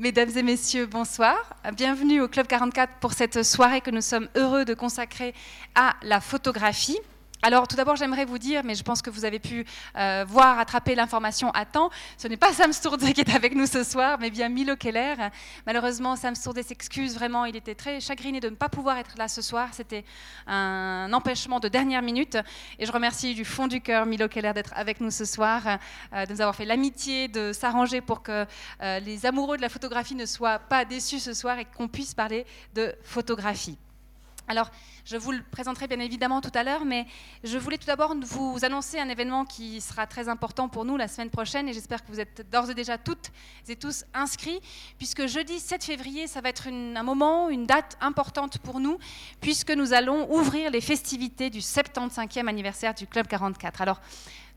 Mesdames et messieurs, bonsoir. Bienvenue au Club 44 pour cette soirée que nous sommes heureux de consacrer à la photographie. Alors, tout d'abord, j'aimerais vous dire, mais je pense que vous avez pu euh, voir, attraper l'information à temps, ce n'est pas Sam Stourdé qui est avec nous ce soir, mais bien Milo Keller. Malheureusement, Sam Stourdé s'excuse vraiment, il était très chagriné de ne pas pouvoir être là ce soir. C'était un empêchement de dernière minute. Et je remercie du fond du cœur Milo Keller d'être avec nous ce soir, euh, de nous avoir fait l'amitié de s'arranger pour que euh, les amoureux de la photographie ne soient pas déçus ce soir et qu'on puisse parler de photographie. Alors, je vous le présenterai bien évidemment tout à l'heure, mais je voulais tout d'abord vous annoncer un événement qui sera très important pour nous la semaine prochaine, et j'espère que vous êtes d'ores et déjà toutes et tous inscrits, puisque jeudi 7 février, ça va être un moment, une date importante pour nous, puisque nous allons ouvrir les festivités du 75e anniversaire du Club 44. Alors,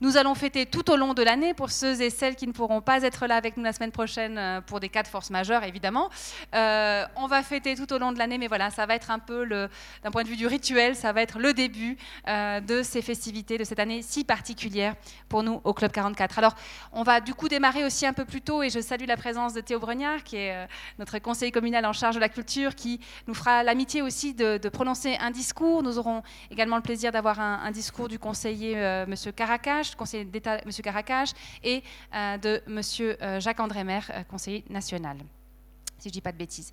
nous allons fêter tout au long de l'année pour ceux et celles qui ne pourront pas être là avec nous la semaine prochaine euh, pour des cas de force majeure, évidemment. Euh, on va fêter tout au long de l'année, mais voilà, ça va être un peu, d'un point de vue du rituel, ça va être le début euh, de ces festivités, de cette année si particulière pour nous au Club 44. Alors, on va du coup démarrer aussi un peu plus tôt, et je salue la présence de Théo Bregnard, qui est notre conseiller communal en charge de la culture, qui nous fera l'amitié aussi de, prononcer un discours. Nous aurons également le plaisir d'avoir un, discours du conseiller Monsieur Caracache conseiller d'État M. Caracage, et euh, de M. Euh, Jacques-André Maire, euh, conseiller national si je ne dis pas de bêtises.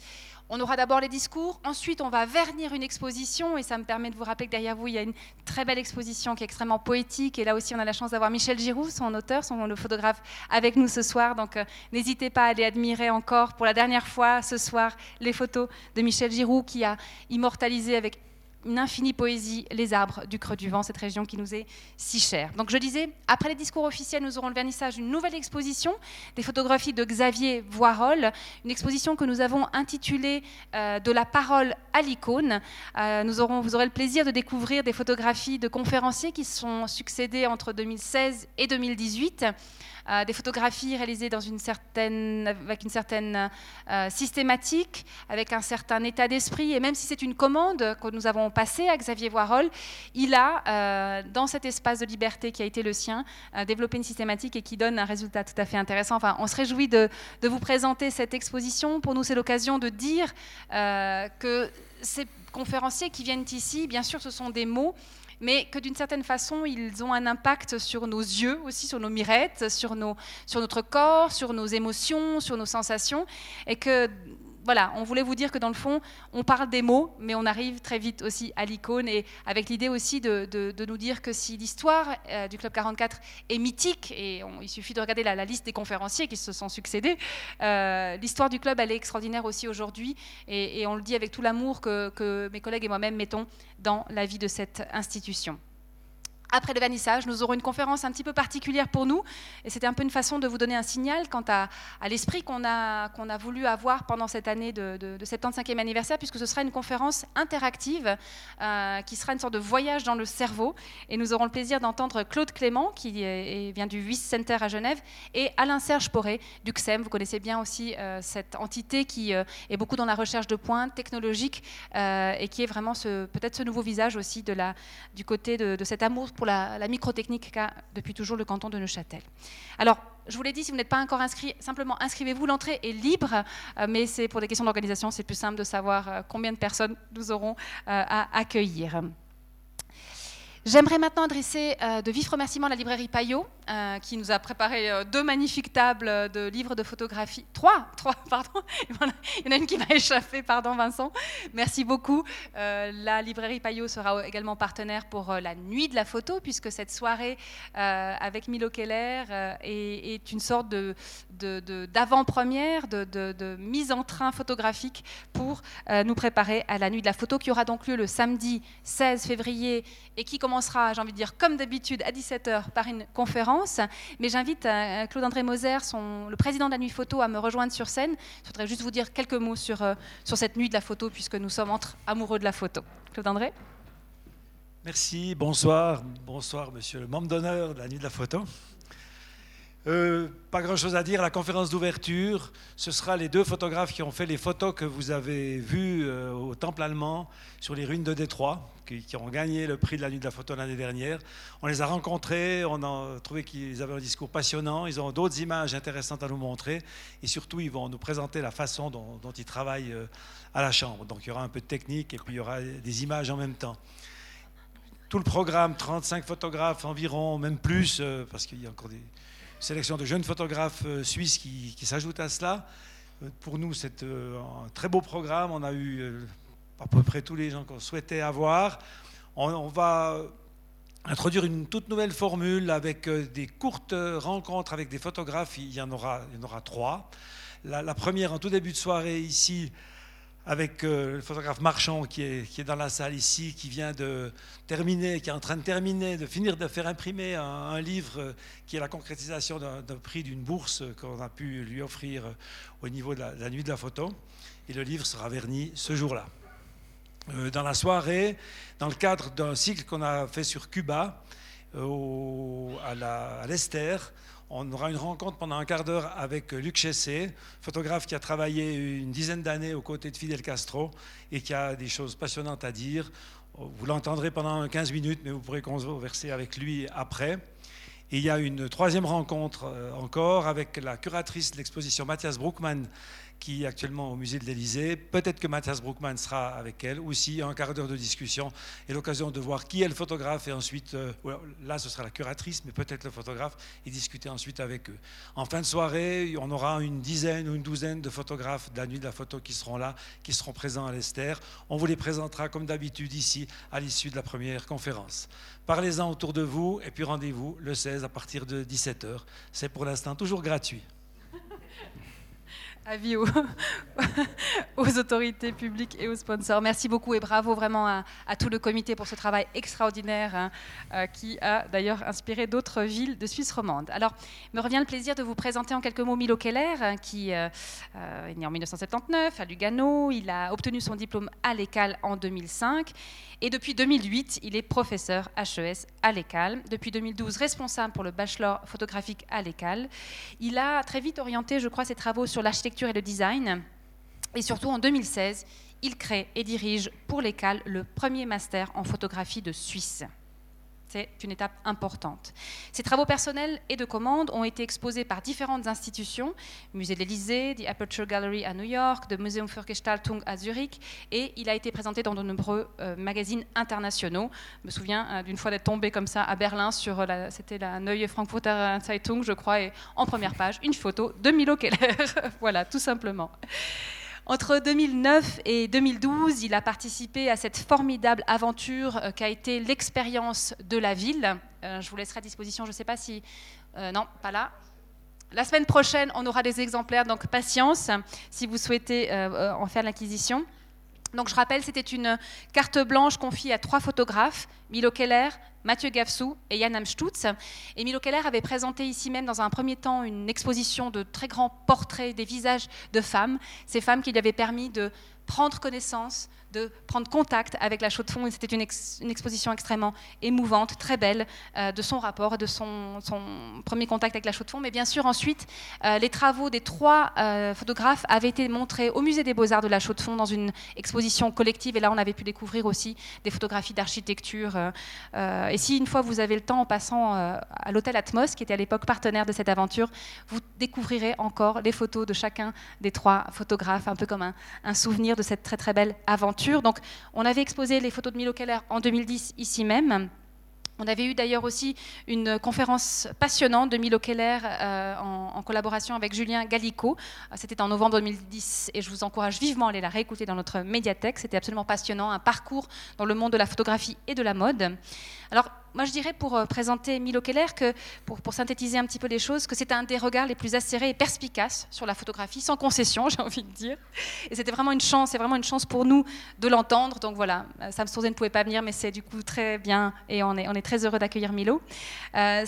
On aura d'abord les discours, ensuite on va vernir une exposition, et ça me permet de vous rappeler que derrière vous, il y a une très belle exposition qui est extrêmement poétique, et là aussi on a la chance d'avoir Michel Giroux, son auteur, son, le photographe, avec nous ce soir, donc n'hésitez pas à aller admirer encore pour la dernière fois ce soir les photos de Michel Giroux qui a immortalisé avec une infinie poésie, les arbres du creux du vent, cette région qui nous est si chère. Donc je disais, après les discours officiels, nous aurons le vernissage d'une nouvelle exposition, des photographies de Xavier Voirol, une exposition que nous avons intitulée euh, De la parole à l'icône. Euh, vous aurez le plaisir de découvrir des photographies de conférenciers qui sont succédés entre 2016 et 2018. Euh, des photographies réalisées avec une certaine euh, systématique, avec un certain état d'esprit. Et même si c'est une commande que nous avons passée à Xavier Voirol, il a, euh, dans cet espace de liberté qui a été le sien, développé une systématique et qui donne un résultat tout à fait intéressant. Enfin, on se réjouit de vous présenter cette exposition. Pour nous, c'est l'occasion de dire que ces conférenciers qui viennent ici, bien sûr, ce sont des mots, mais que d'une certaine façon, ils ont un impact sur nos yeux aussi, sur nos mirettes, sur, nos, sur notre corps, sur nos émotions, sur nos sensations, et que voilà, on voulait vous dire que dans le fond, on parle des mots, mais on arrive très vite aussi à l'icône, et avec l'idée aussi de, nous dire que si l'histoire euh, du Club 44 est mythique, et il suffit de regarder la, liste des conférenciers qui se sont succédés, euh, l'histoire du club, elle est extraordinaire aussi aujourd'hui, et, on le dit avec tout l'amour que mes collègues et moi-même mettons dans la vie de cette institution. Après le vernissage, nous aurons une conférence un petit peu particulière pour nous, et c'était un peu une façon de vous donner un signal quant à, l'esprit qu'on a, qu'on a voulu avoir pendant cette année de, de, 75e anniversaire, puisque ce sera une conférence interactive euh, qui sera une sorte de voyage dans le cerveau, et nous aurons le plaisir d'entendre Claude Clément, qui vient du Wyss Center à Genève, et Alain-Serge Poré du XEM. Vous connaissez bien aussi euh, cette entité qui euh, est beaucoup dans la recherche de points technologiques, et qui est vraiment peut-être ce nouveau visage aussi de du côté de, de cet amour pour la, microtechnique qu'a depuis toujours le canton de Neuchâtel. Alors, je vous l'ai dit, si vous n'êtes pas encore inscrit, simplement inscrivez-vous. L'entrée est libre, euh, mais c'est pour des questions d'organisation, c'est plus simple de savoir euh, combien de personnes nous aurons euh, à accueillir. J'aimerais maintenant adresser de vifs remerciements à la librairie Payot, euh, qui nous a préparé euh, deux magnifiques tables de livres de photographie. Trois, trois, pardon. Il y en a une qui m'a échappé, pardon Vincent. Merci beaucoup. Euh, la librairie Payot sera également partenaire pour la nuit de la photo, puisque cette soirée avec Milo Keller est, une sorte d'avant-première, de, mise en train photographique pour nous préparer à la nuit de la photo, qui aura donc lieu le samedi 16 février et qui commencera, j'ai envie de dire, comme d'habitude, à 17h par une conférence mais j'invite euh, Claude-André Moser, le président de la Nuit Photo, à me rejoindre sur scène. Je voudrais juste vous dire quelques mots sur, euh, sur cette nuit de la photo, puisque nous sommes entre amoureux de la photo. Claude-André Merci, bonsoir. Bonsoir, monsieur le membre d'honneur de la Nuit de la Photo. Euh, pas grand-chose à dire. La conférence d'ouverture, ce sera les deux photographes qui ont fait les photos que vous avez vues euh, au Temple allemand sur les ruines de Détroit, qui, ont gagné le prix de la nuit de la photo l'année dernière. On les a rencontrés, on a trouvé qu'ils avaient un discours passionnant, ils ont d'autres images intéressantes à nous montrer, et surtout, ils vont nous présenter la façon dont, ils travaillent euh, à la Chambre. Donc il y aura un peu de technique, et puis il y aura des images en même temps tout le programme, 35 photographes environ, même plus, parce qu'il y a encore des, sélection de jeunes photographes euh, suisses qui, s'ajoutent à cela. Euh, pour nous, c'est euh, un très beau programme. On a eu à peu près tous les gens qu'on souhaitait avoir. On, va introduire une toute nouvelle formule avec des courtes rencontres avec des photographes. Il y en aura, il y en aura trois. La, première en tout début de soirée ici avec euh, le photographe Marchand qui est, qui est, dans la salle ici, qui vient de terminer, qui est en train de terminer, de finir de faire imprimer un, livre euh, qui est la concrétisation d'un prix d'une bourse qu'on a pu lui offrir euh, au niveau de la, nuit de la photo. Et le livre sera verni ce jour-là. dans la soirée, dans le cadre d'un cycle qu'on a fait sur Cuba, à l'Esther, on aura une rencontre pendant un quart d'heure avec Luc Chessé, photographe qui a travaillé une dizaine d'années aux côtés de Fidel Castro et qui a des choses passionnantes à dire. Vous l'entendrez pendant 15 minutes, mais vous pourrez converser avec lui après. Et il y a une troisième rencontre euh, encore avec la curatrice de l'exposition Mathias Bruckmann, qui est actuellement au musée de l'Elysée. Peut-être que Mathias Bruckmann sera avec elle aussi, un quart d'heure de discussion et l'occasion de voir qui est le photographe et ensuite, euh, là ce sera la curatrice, mais peut-être le photographe et discuter ensuite avec eux. En fin de soirée, on aura une dizaine ou une douzaine de photographes de la nuit de la photo qui seront là, qui seront présents à l'Esther. On vous les présentera comme d'habitude ici à l'issue de la première conférence. Parlez-en autour de vous et puis rendez-vous le 16 à partir de 17h. C'est pour l'instant toujours gratuit avis aux, aux, autorités publiques et aux sponsors. Merci beaucoup et bravo vraiment à, tout le comité pour ce travail extraordinaire hein, euh, qui a d'ailleurs inspiré d'autres villes de Suisse romande. Alors, me revient le plaisir de vous présenter en quelques mots Milo Keller, hein, qui euh, euh, est né en 1979 à Lugano. Il a obtenu son diplôme à l'ECAL en 2005 et depuis 2008, il est professeur HES à l'ECAL. Depuis 2012, responsable pour le bachelor photographique à l'ECAL. Il a très vite orienté, je crois, ses travaux sur l'architecture et le design. Et surtout, en 2016, il crée et dirige pour l'ECAL le premier master en photographie de Suisse. C'est une étape importante. Ses travaux personnels et de commande ont été exposés par différentes institutions, Musée de l'Élysée, The Aperture Gallery à New York, le Museum für Gestaltung à Zurich, et il a été présenté dans de nombreux euh, magazines internationaux. Je me souviens euh, d'une fois d'être tombé comme ça à Berlin sur, la, c'était la Neue Frankfurter Zeitung, je crois, et en première page, une photo de Milo Keller. voilà, tout simplement. Entre 2009 et 2012, il a participé à cette formidable aventure euh, qu'a été l'expérience de la ville. Euh, je vous laisserai à disposition, je ne sais pas si... Euh, non, pas là. La semaine prochaine, on aura des exemplaires, donc patience si vous souhaitez en faire l'acquisition. Donc je rappelle, c'était une carte blanche confiée à trois photographes, Milo Keller, Mathieu Gafsou et Jan Amstutz. Et Milo Keller avait présenté ici même dans un premier temps une exposition de très grands portraits des visages de femmes, ces femmes qui lui avaient permis de prendre connaissance de prendre contact avec la chaux de fond. Et c'était une, exposition extrêmement émouvante, très belle, euh, de son rapport, de son, premier contact avec la chaux de fond. Mais bien sûr, ensuite, euh, les travaux des trois euh, photographes avaient été montrés au Musée des Beaux-Arts de la chaux de fond dans une exposition collective. Et là, on avait pu découvrir aussi des photographies d'architecture. et si une fois vous avez le temps, en passant à l'hôtel Atmos, qui était à l'époque partenaire de cette aventure, vous découvrirez encore les photos de chacun des trois photographes, un peu comme un, un souvenir de cette très très belle aventure donc, on avait exposé les photos de Milo Keller en 2010 ici même. On avait eu d'ailleurs aussi une conférence passionnante de Milo Keller euh, en, collaboration avec Julien Gallico. C'était en novembre 2010 et je vous encourage vivement à aller la réécouter dans notre médiathèque. C'était absolument passionnant, un parcours dans le monde de la photographie et de la mode. Alors, moi, je dirais pour euh, présenter Milo Keller, que, pour, synthétiser un petit peu les choses, que c'est un des regards les plus acérés et perspicaces sur la photographie, sans concession, j'ai envie de dire. Et c'était vraiment une chance, c'est vraiment une chance pour nous de l'entendre. Donc voilà, euh, Sam Sourzen ne pouvait pas venir, mais c'est du coup très bien et on est, on est très heureux d'accueillir Milo. Euh,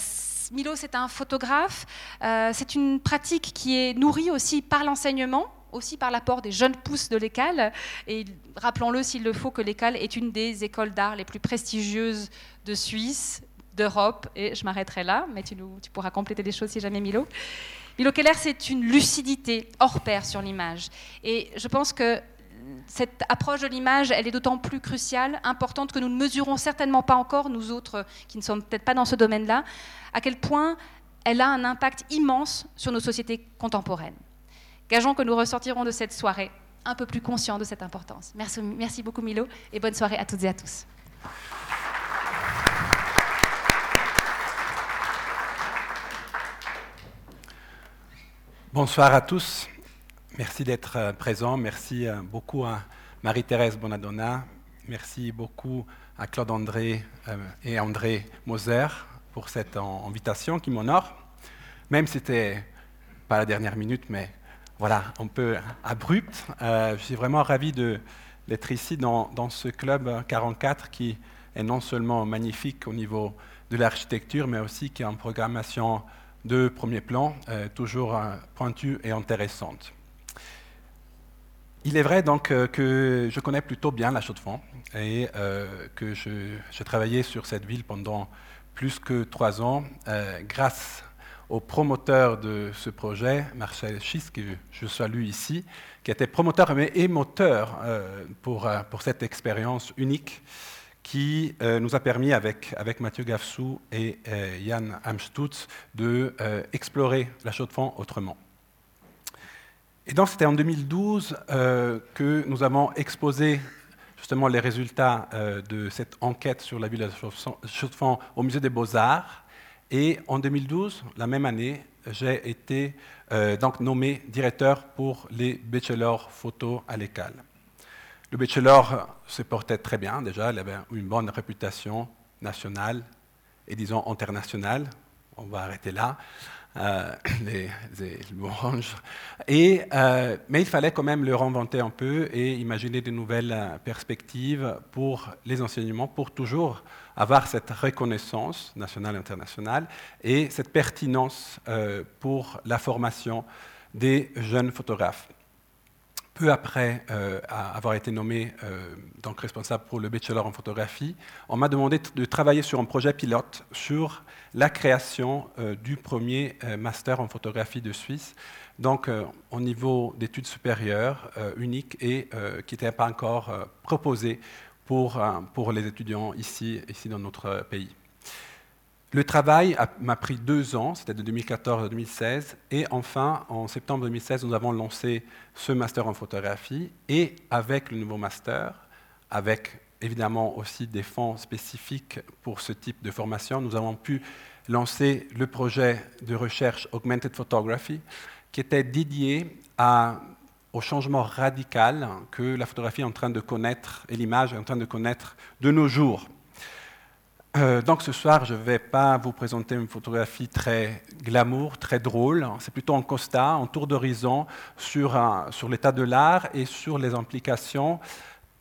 Milo, c'est un photographe. c'est une pratique qui est nourrie aussi par l'enseignement aussi par l'apport des jeunes pousses de l'école. Et rappelons-le s'il le faut que l'école est une des écoles d'art les plus prestigieuses de Suisse, d'Europe. Et je m'arrêterai là, mais tu, tu, pourras compléter des choses si jamais Milo. Milo Keller, c'est une lucidité hors pair sur l'image. Et je pense que cette approche de l'image, elle est d'autant plus cruciale, importante, que nous ne mesurons certainement pas encore, nous autres qui ne sommes peut-être pas dans ce domaine-là, à quel point elle a un impact immense sur nos sociétés contemporaines. Gageons que nous ressortirons de cette soirée un peu plus conscients de cette importance. Merci, beaucoup Milo et bonne soirée à toutes et à tous. Bonsoir à tous. Merci d'être euh, présents. Merci euh, beaucoup à Marie-Thérèse Bonadonna. Merci beaucoup à Claude André euh, et André Moser pour cette invitation qui m'honore. Même si c'était pas la dernière minute, mais voilà, un peu abrupt. je suis vraiment ravi d'être ici dans, ce club 44 qui est non seulement magnifique au niveau de l'architecture, mais aussi qui a une programmation de premier plan, toujours pointue et intéressante. Il est vrai donc euh, que je connais plutôt bien la Chaux-de-Fonds et euh, que j'ai travaillé sur cette ville pendant plus que trois ans euh, grâce au promoteur de ce projet, Marcel Schiss, que je salue ici, qui était promoteur et moteur pour, pour cette expérience unique qui nous a permis, avec, avec Mathieu Gafsou et Yann Amstutz, d'explorer la Chaux-de-Fonds autrement. Et donc c'était en 2012 euh, que nous avons exposé justement les résultats euh, de cette enquête sur la ville de Chaux-de-Fonds au Musée des Beaux-Arts. Et en 2012, la même année, j'ai été euh, donc nommé directeur pour les bachelors photo à l'école. Le bachelor se portait très bien déjà, il avait une bonne réputation nationale et disons internationale. On va arrêter là. Euh, les, euh, mais il fallait quand même le réinventer un peu et imaginer de nouvelles perspectives pour les enseignements, pour toujours avoir cette reconnaissance nationale et internationale et cette pertinence pour la formation des jeunes photographes. Peu après avoir été nommé donc responsable pour le bachelor en photographie, on m'a demandé de travailler sur un projet pilote sur la création euh, du premier euh, master en photographie de Suisse, donc euh, au niveau d'études supérieures unique et qui n'était pas encore proposé pour, pour les étudiants ici, ici dans notre pays. Le travail m'a pris deux ans, c'était de 2014 à 2016, et enfin, en septembre 2016, nous avons lancé ce master en photographie, et avec le nouveau master, avec évidemment aussi des fonds spécifiques pour ce type de formation, nous avons pu lancer le projet de recherche Augmented Photography, qui était dédié au changement radical que la photographie est en train de connaître et l'image est en train de connaître de nos jours. Euh, donc ce soir, je ne vais pas vous présenter une photographie très glamour, très drôle. C'est plutôt un constat, un tour d'horizon sur, sur l'état de l'art et sur les implications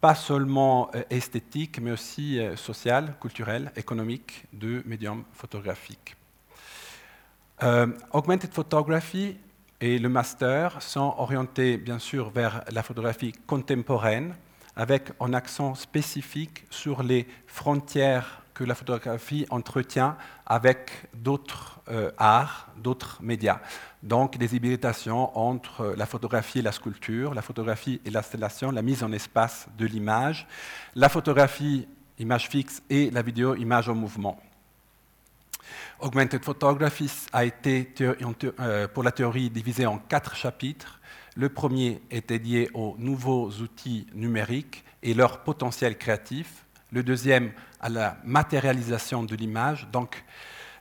pas seulement euh, esthétique, mais aussi euh, social, culturel, économique de médium photographique. Euh, augmented Photography et le master sont orientés bien sûr vers la photographie contemporaine, avec un accent spécifique sur les frontières que la photographie entretient avec d'autres arts, d'autres médias. Donc des hybridations entre la photographie et la sculpture, la photographie et l'installation, la mise en espace de l'image, la photographie image fixe et la vidéo image en mouvement. Augmented Photography a été euh, pour la théorie divisé en quatre chapitres. Le premier est dédié aux nouveaux outils numériques et leur potentiel créatif. Le deuxième à la matérialisation de l'image, donc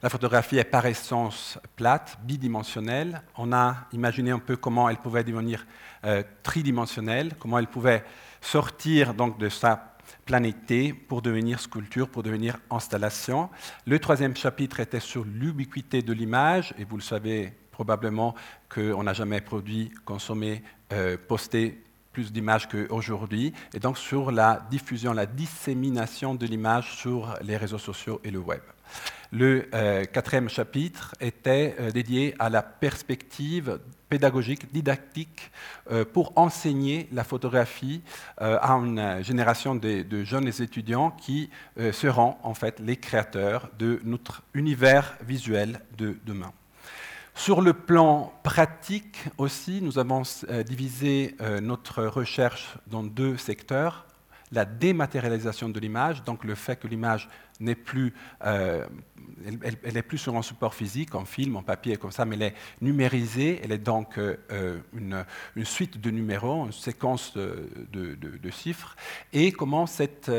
la photographie est par essence plate, bidimensionnelle. On a imaginé un peu comment elle pouvait devenir euh, tridimensionnelle, comment elle pouvait sortir donc de sa planité pour devenir sculpture, pour devenir installation. Le troisième chapitre était sur l'ubiquité de l'image, et vous le savez probablement qu'on n'a jamais produit, consommé, euh, posté plus d'images qu'aujourd'hui, et donc sur la diffusion, la dissémination de l'image sur les réseaux sociaux et le web. Le euh, quatrième chapitre était euh, dédié à la perspective pédagogique, didactique, euh, pour enseigner la photographie euh, à une génération de, jeunes étudiants qui euh, seront en fait les créateurs de notre univers visuel de demain. Sur le plan pratique aussi, nous avons divisé notre recherche dans deux secteurs la dématérialisation de l'image, donc le fait que l'image n'est plus, euh, plus sur un support physique, en film, en papier, comme ça, mais elle est numérisée. Elle est donc euh, une, suite de numéros, une séquence de, chiffres. Et comment cette,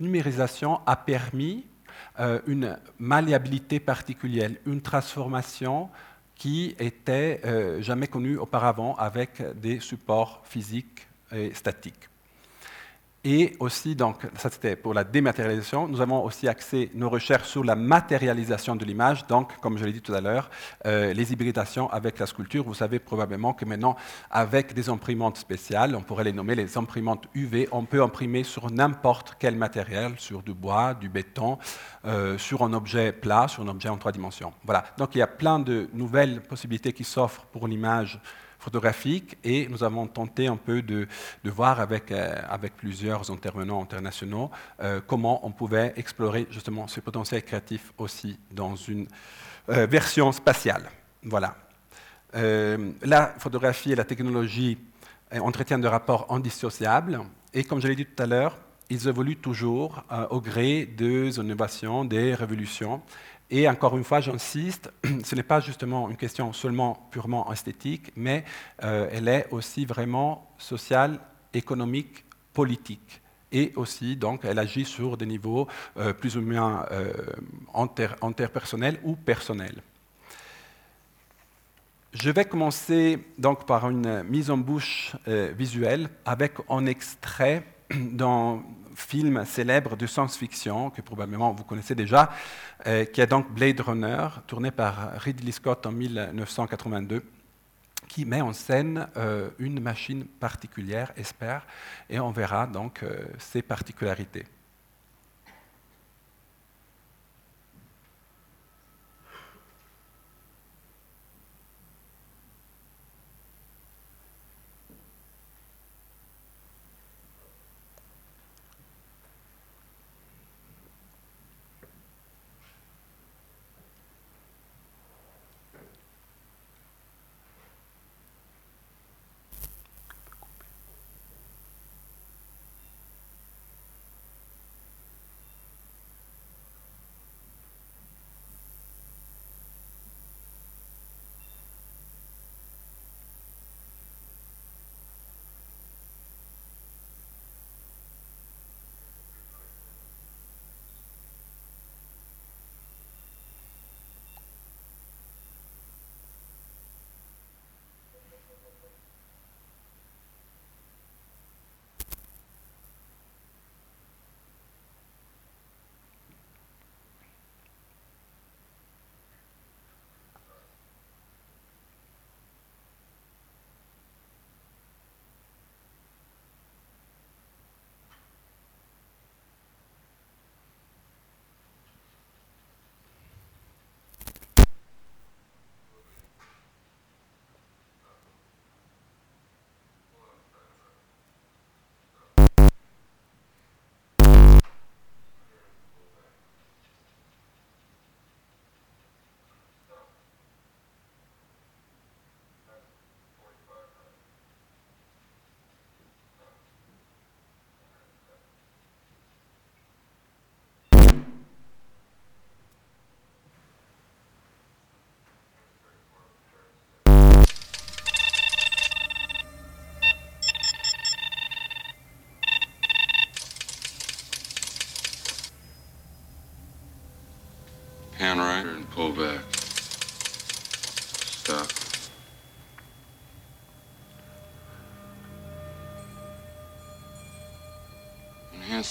numérisation a permis euh, une malléabilité particulière, une transformation qui était jamais connue auparavant avec des supports physiques et statiques. Et aussi, donc, ça c'était pour la dématérialisation, nous avons aussi axé nos recherches sur la matérialisation de l'image, donc, comme je l'ai dit tout à l'heure, euh, les hybridations avec la sculpture. Vous savez probablement que maintenant, avec des imprimantes spéciales, on pourrait les nommer les imprimantes UV, on peut imprimer sur n'importe quel matériel, sur du bois, du béton, euh, sur un objet plat, sur un objet en trois dimensions. Voilà, donc il y a plein de nouvelles possibilités qui s'offrent pour l'image photographique et nous avons tenté un peu de, voir avec, euh, avec plusieurs intervenants internationaux euh, comment on pouvait explorer justement ce potentiel créatif aussi dans une euh, version spatiale. Voilà. la photographie et la technologie entretiennent des rapports indissociables et comme je l'ai dit tout à l'heure, ils évoluent toujours au gré des innovations, des révolutions. Et encore une fois, j'insiste, ce n'est pas justement une question seulement purement esthétique, mais euh, elle est aussi vraiment sociale, économique, politique. Et aussi, donc, elle agit sur des niveaux euh, plus ou moins euh, interpersonnels ou personnels. Je vais commencer donc par une mise en bouche visuelle avec un extrait dans film célèbre de science-fiction que probablement vous connaissez déjà, euh, qui est donc Blade Runner, tourné par Ridley Scott en 1982 qui met en scène euh, une machine particulière, Esper, et on verra donc euh, ses particularités.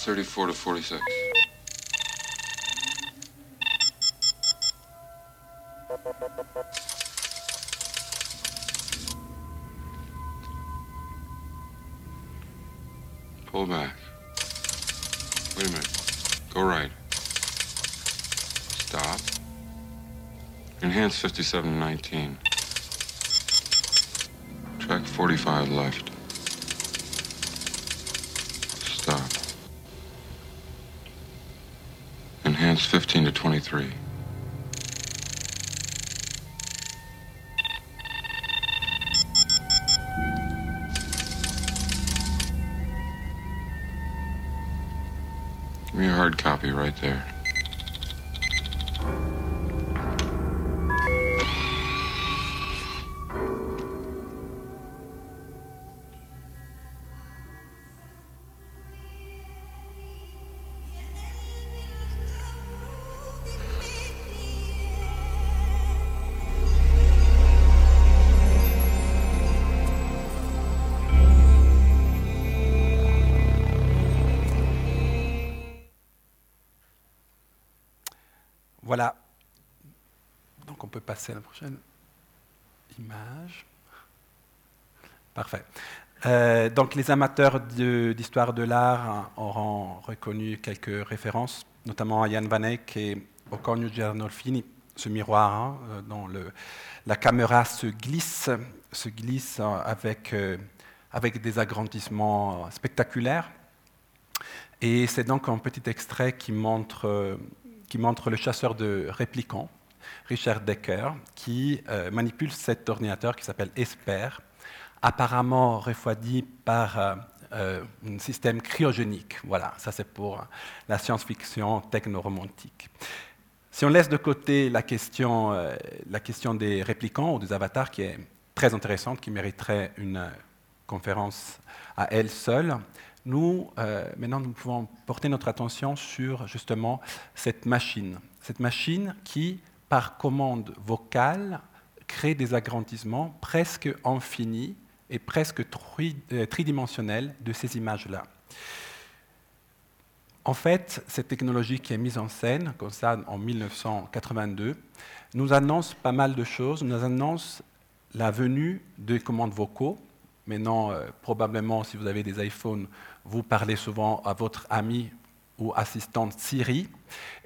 34 to 46. Pull back. Wait a minute. Go right. Stop. Enhance 5719. Track 45 left. Enhance 15 to 23. Give me a hard copy right there. Passer à la prochaine image. Parfait. Euh, donc les amateurs d'histoire de, l'art auront reconnu quelques références, notamment à Jan Van Eyck et au Cornu Giannolfini, ce miroir hein, euh, dont le- la caméra se glisse, se glisse euh, avec, avec des agrandissements spectaculaires. Et c'est donc un petit extrait qui montre, qui montre le chasseur de réplicants, Richard Decker, qui euh, manipule cet ordinateur qui s'appelle Esper, apparemment refroidi par euh, euh, un système cryogénique. Voilà, ça c'est pour la science-fiction techno-romantique. Si on laisse de côté la question, la question des réplicants ou des avatars, qui est très intéressante, qui mériterait une conférence à elle seule, nous, maintenant, nous pouvons porter notre attention sur justement cette machine. Cette machine qui, par commande vocale, crée des agrandissements presque infinis et presque euh, tridimensionnels de ces images-là. En fait, cette technologie qui est mise en scène, comme ça, en 1982, nous annonce pas mal de choses. Nous annonce la venue des commandes vocaux. Maintenant, euh, probablement, si vous avez des iPhones, vous parlez souvent à votre ami ou assistante Siri.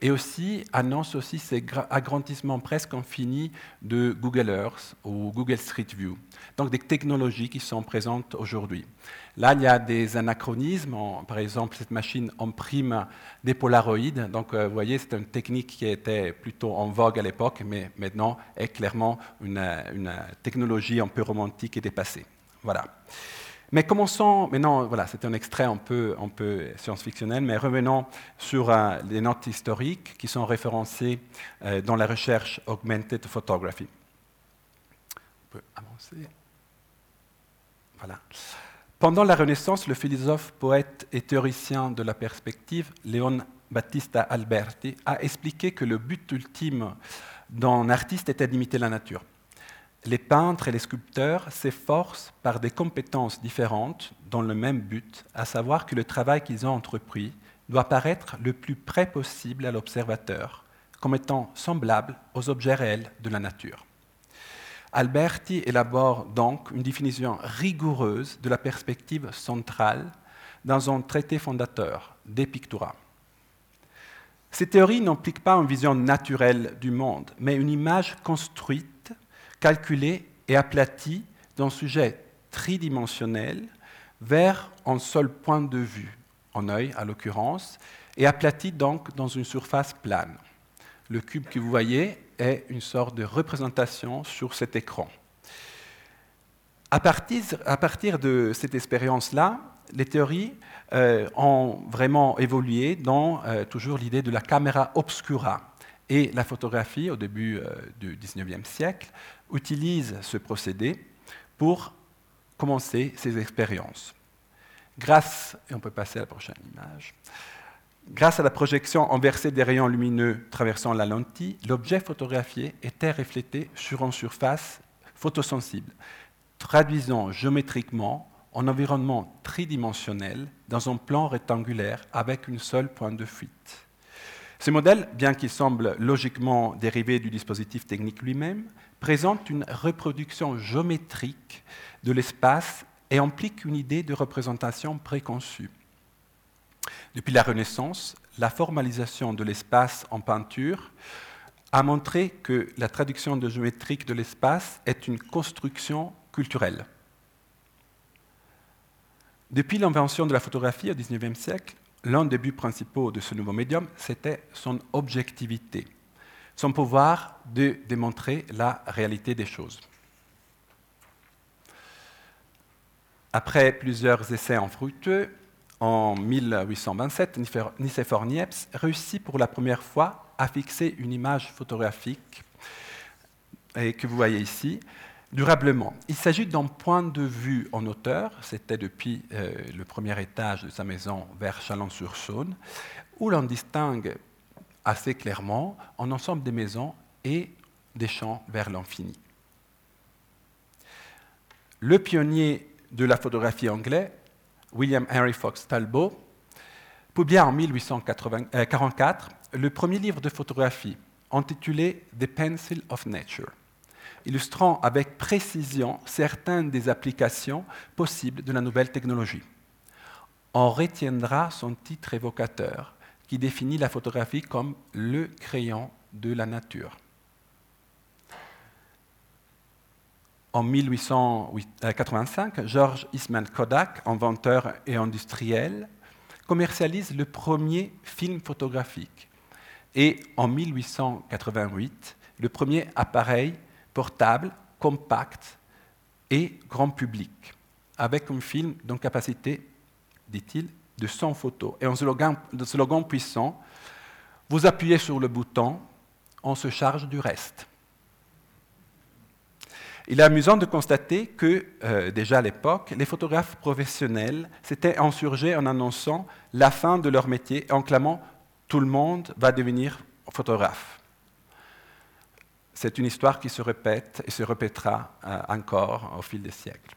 Et aussi, annonce aussi ces gra- agrandissements presque infinis de Google Earth ou Google Street View. Donc, des technologies qui sont présentes aujourd'hui. Là, il y a des anachronismes. Par exemple, cette machine imprime des polaroïdes. Donc, euh, vous voyez, c'est une technique qui était plutôt en vogue à l'époque, mais maintenant est clairement une, une, technologie un peu romantique et dépassée. Voilà. Mais commençons, maintenant, voilà, c'était un extrait un peu, science-fictionnel, mais revenons sur euh, les notes historiques qui sont référencées euh, dans la recherche Augmented Photography. On peut avancer. Voilà. Pendant la Renaissance, le philosophe, poète et théoricien de la perspective, Leon Battista Alberti, a expliqué que le but ultime d'un artiste était d'imiter la nature. Les peintres et les sculpteurs s'efforcent par des compétences différentes dans le même but, à savoir que le travail qu'ils ont entrepris doit paraître le plus près possible à l'observateur, comme étant semblable aux objets réels de la nature. Alberti élabore donc une définition rigoureuse de la perspective centrale dans un traité fondateur, De Pictura. Ces théories n'impliquent pas une vision naturelle du monde, mais une image construite, calculée et aplatie d'un sujet tridimensionnel vers un seul point de vue, en œil à l'occurrence, et aplatie donc dans une surface plane. Le cube que vous voyez est une sorte de représentation sur cet écran. À partir, de cette expérience-là, les théories euh, ont vraiment évolué dans euh, toujours l'idée de la caméra obscura. Et la photographie, au début euh, du XIXe siècle, utilise ce procédé pour commencer ses expériences. Grâce, et on peut passer à la prochaine image, grâce à la projection inversée des rayons lumineux traversant la lentille, l'objet photographié était reflété sur une surface photosensible, traduisant géométriquement un environnement tridimensionnel dans un plan rectangulaire avec un seul point de fuite. Ce modèle, bien qu'il semble logiquement dérivé du dispositif technique lui-même, présente une reproduction géométrique de l'espace et implique une idée de représentation préconçue. Depuis la Renaissance, la formalisation de l'espace en peinture a montré que la traduction de géométrique de l'espace est une construction culturelle. Depuis l'invention de la photographie au XIXe siècle, l'un des buts principaux de ce nouveau médium, c'était son objectivité, son pouvoir de démontrer la réalité des choses. Après plusieurs essais infructueux, en 1827, Nicéphore Niepce réussit pour la première fois à fixer une image photographique que vous voyez ici, durablement. Il s'agit d'un point de vue en hauteur, c'était depuis euh, le premier étage de sa maison vers Chalon-sur-Saône, où l'on distingue assez clairement un ensemble des maisons et des champs vers l'infini. Le pionnier de la photographie anglais, William Henry Fox Talbot, publia en 1844 euh, le premier livre de photographie intitulé The Pencil of Nature illustrant avec précision certaines des applications possibles de la nouvelle technologie. On retiendra son titre évocateur qui définit la photographie comme le crayon de la nature. En 1885, George Eastman Kodak, inventeur et industriel, commercialise le premier film photographique et en 1888, le premier appareil portable, compact et grand public, avec un film d'une capacité, dit-il, de 100 photos. Et un slogan, puissant, vous appuyez sur le bouton, on se charge du reste. Il est amusant de constater que, euh, déjà à l'époque, les photographes professionnels s'étaient insurgés en annonçant la fin de leur métier en clamant Tout le monde va devenir photographe c'est une histoire qui se répète et se répétera euh, encore au fil des siècles.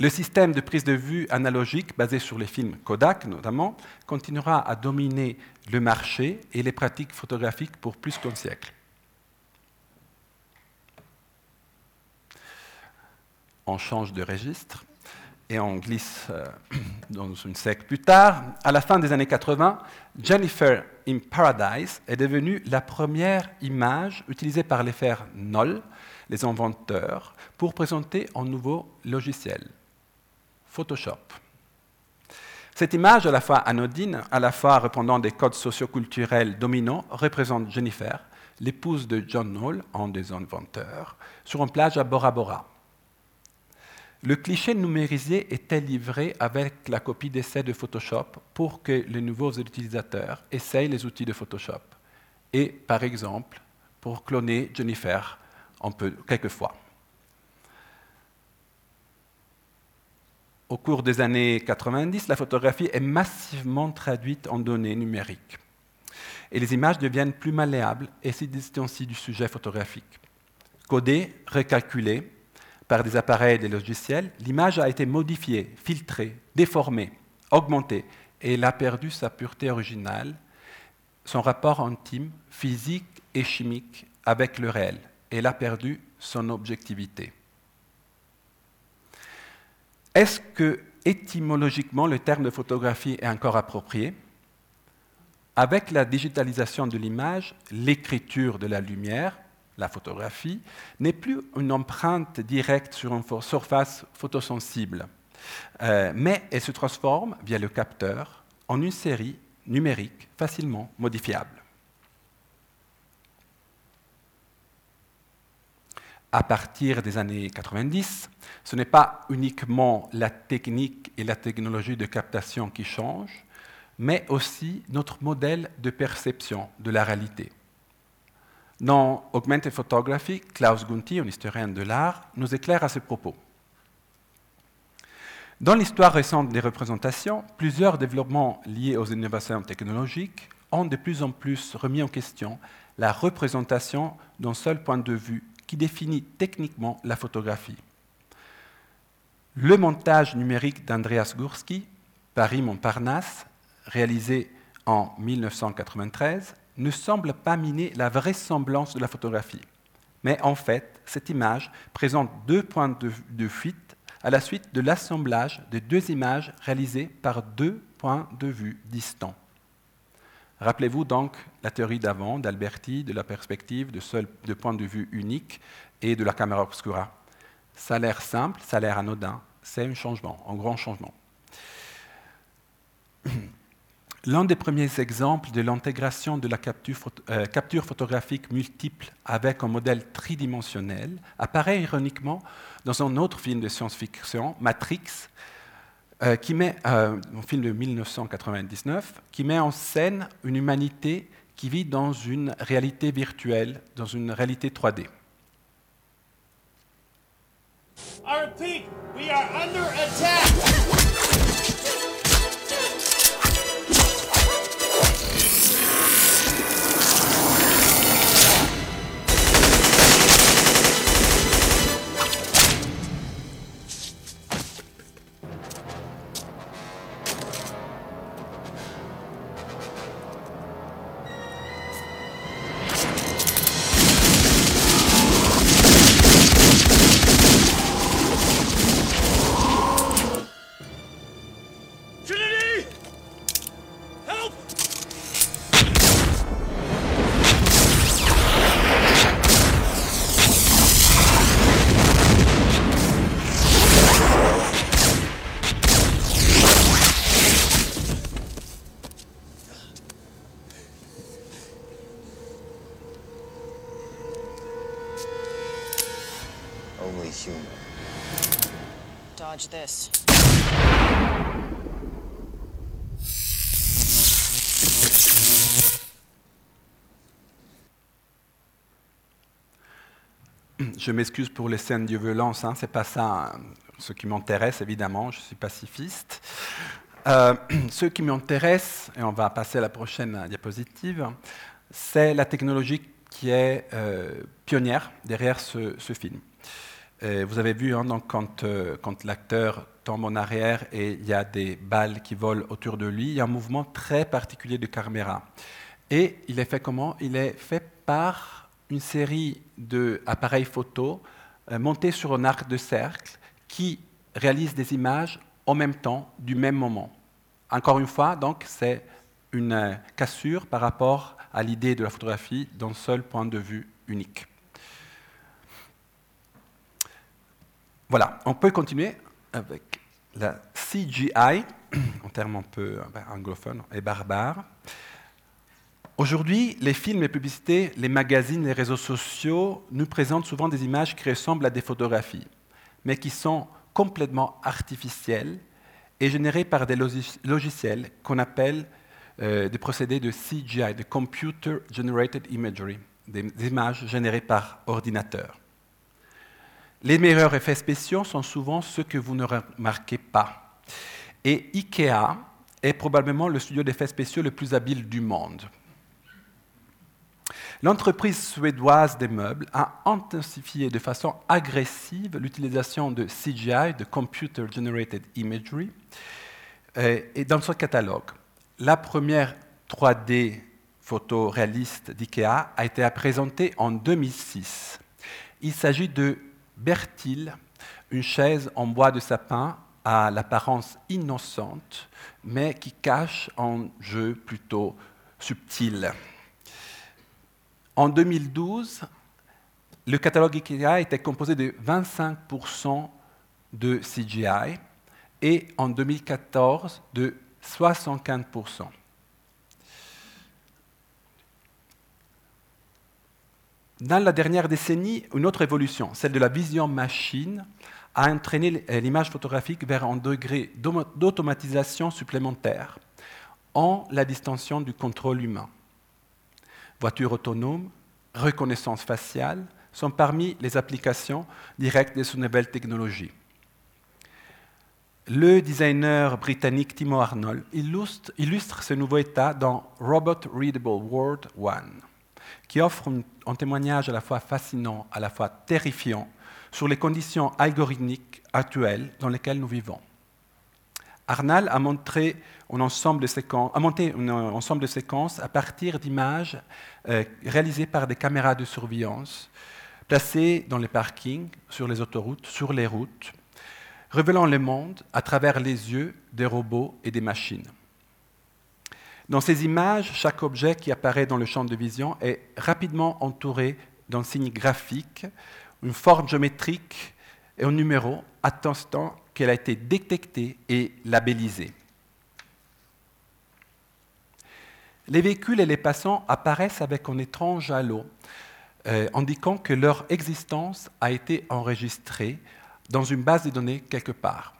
Le système de prise de vue analogique, basé sur les films Kodak notamment, continuera à dominer le marché et les pratiques photographiques pour plus qu'un siècle. On change de registre et on glisse euh, dans une siècle plus tard. À la fin des années 80, Jennifer in Paradise est devenue la première image utilisée par les frères Knoll, les inventeurs, pour présenter un nouveau logiciel, Photoshop. Cette image, à la fois anodine, à la fois répondant des codes socioculturels dominants, représente Jennifer, l'épouse de John Knoll, un des inventeurs, sur une plage à Bora Bora. Le cliché numérisé était livré avec la copie d'essai de Photoshop pour que les nouveaux utilisateurs essayent les outils de Photoshop. Et par exemple, pour cloner Jennifer on peut, quelquefois. Au cours des années 90, la photographie est massivement traduite en données numériques. Et les images deviennent plus malléables et se distancient du sujet photographique. Codées, recalculées, par des appareils et des logiciels, l'image a été modifiée, filtrée, déformée, augmentée, et elle a perdu sa pureté originale, son rapport intime, physique et chimique avec le réel. Elle a perdu son objectivité. Est-ce que étymologiquement le terme de photographie est encore approprié? Avec la digitalisation de l'image, l'écriture de la lumière, la photographie, n'est plus une empreinte directe sur une surface photosensible, euh, mais elle se transforme via le capteur en une série numérique facilement modifiable. À partir des années 90, ce n'est pas uniquement la technique et la technologie de captation qui changent, mais aussi notre modèle de perception de la réalité. Dans Augmented Photography, Klaus Gunti, un historien de l'art, nous éclaire à ce propos. Dans l'histoire récente des représentations, plusieurs développements liés aux innovations technologiques ont de plus en plus remis en question la représentation d'un seul point de vue qui définit techniquement la photographie. Le montage numérique d'Andreas Gursky, Paris-Montparnasse, réalisé en 1993, ne semble pas miner la vraisemblance de la photographie. Mais en fait, cette image présente deux points de, fuite à la suite de l'assemblage de deux images réalisées par deux points de vue distants. Rappelez-vous donc la théorie d'avant d'Alberti, de la perspective, de, seul, de point de vue unique et de la caméra obscura. Ça a l'air simple, ça a l'air anodin, c'est un changement, un grand changement. L'un des premiers exemples de l'intégration de la euh, capture, photographique multiple avec un modèle tridimensionnel apparaît ironiquement dans un autre film de science-fiction, Matrix, euh, qui met, euh, un film de 1999, qui met en scène une humanité qui vit dans une réalité virtuelle, dans une réalité 3D. I repeat, we are under attack. Je m'excuse pour les scènes de violence, hein, c'est pas ça hein, ce qui m'intéresse évidemment, je suis pacifiste. Euh, ce qui m'intéresse, et on va passer à la prochaine diapositive, c'est la technologie qui est euh, pionnière derrière ce, film. vous avez vu, hein, donc, euh, quand l'acteur tombe en arrière et il y a des balles qui volent autour de lui, il y a un mouvement très particulier de caméra. Et il est fait comment? Il est fait par une série d'appareils photo euh, montés sur un arc de cercle qui réalisent des images en même temps, du même moment. Encore une fois, donc, c'est une euh, cassure par rapport à l'idée de la photographie d'un seul point de vue unique. Voilà, on peut continuer avec la CGI, en termes un peu ben, anglophones et barbares. Aujourd'hui, les films, les publicités, les magazines, les réseaux sociaux nous présentent souvent des images qui ressemblent à des photographies, mais qui sont complètement artificielles et générées par des logiciels qu'on appelle euh, des procédés de CGI, de Computer Generated Imagery, des images générées par ordinateur. Les meilleurs effets spéciaux sont souvent ceux que vous ne remarquez pas. Et IKEA est probablement le studio d'effets spéciaux le plus habile du monde. L'entreprise suédoise des meubles a intensifié de façon agressive l'utilisation de CGI, de Computer Generated Imagery, euh, et dans son catalogue. La première 3D photo réaliste d'IKEA a été présentée en 2006. Il s'agit de Bertil, une chaise en bois de sapin à l'apparence innocente, mais qui cache un jeu plutôt subtil. En 2012, le catalogue IKEA était composé de 25% de CGI et en 2014 de 75%. Dans la dernière décennie, une autre évolution, celle de la vision machine, a entraîné l'image photographique vers un degré d'automatisation supplémentaire en la distinction du contrôle humain. Voitures autonomes, reconnaissance faciale sont parmi les applications directes de ces nouvelles technologies. Le designer britannique Timo Arnold illustre, ce nouveau état dans Robot Readable World One qui offre un témoignage à la fois fascinant, à la fois terrifiant, sur les conditions algorithmiques actuelles dans lesquelles nous vivons. Arnal a, montré un ensemble de séquences, a monté un ensemble de séquences à partir d'images euh, réalisées par des caméras de surveillance placées dans les parkings, sur les autoroutes, sur les routes, révélant le monde à travers les yeux des robots et des machines. Dans ces images, chaque objet qui apparaît dans le champ de vision est rapidement entouré d'un signe graphique, une forme géométrique et un numéro attestant qu'elle a été détectée et labellisée. Les véhicules et les passants apparaissent avec un étrange halo, euh, indiquant que leur existence a été enregistrée dans une base de données quelque part.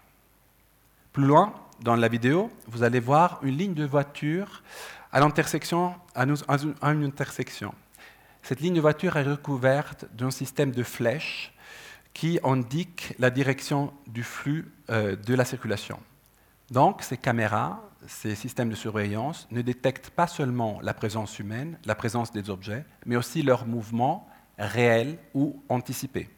Plus loin, dans la vidéo, vous allez voir une ligne de voiture à l'intersection, une intersection. Cette ligne de voiture est recouverte d'un système de flèches qui indique la direction du flux euh, de la circulation. Donc, ces caméras, ces systèmes de surveillance ne détectent pas seulement la présence humaine, la présence des objets, mais aussi leur mouvement réel ou anticipé.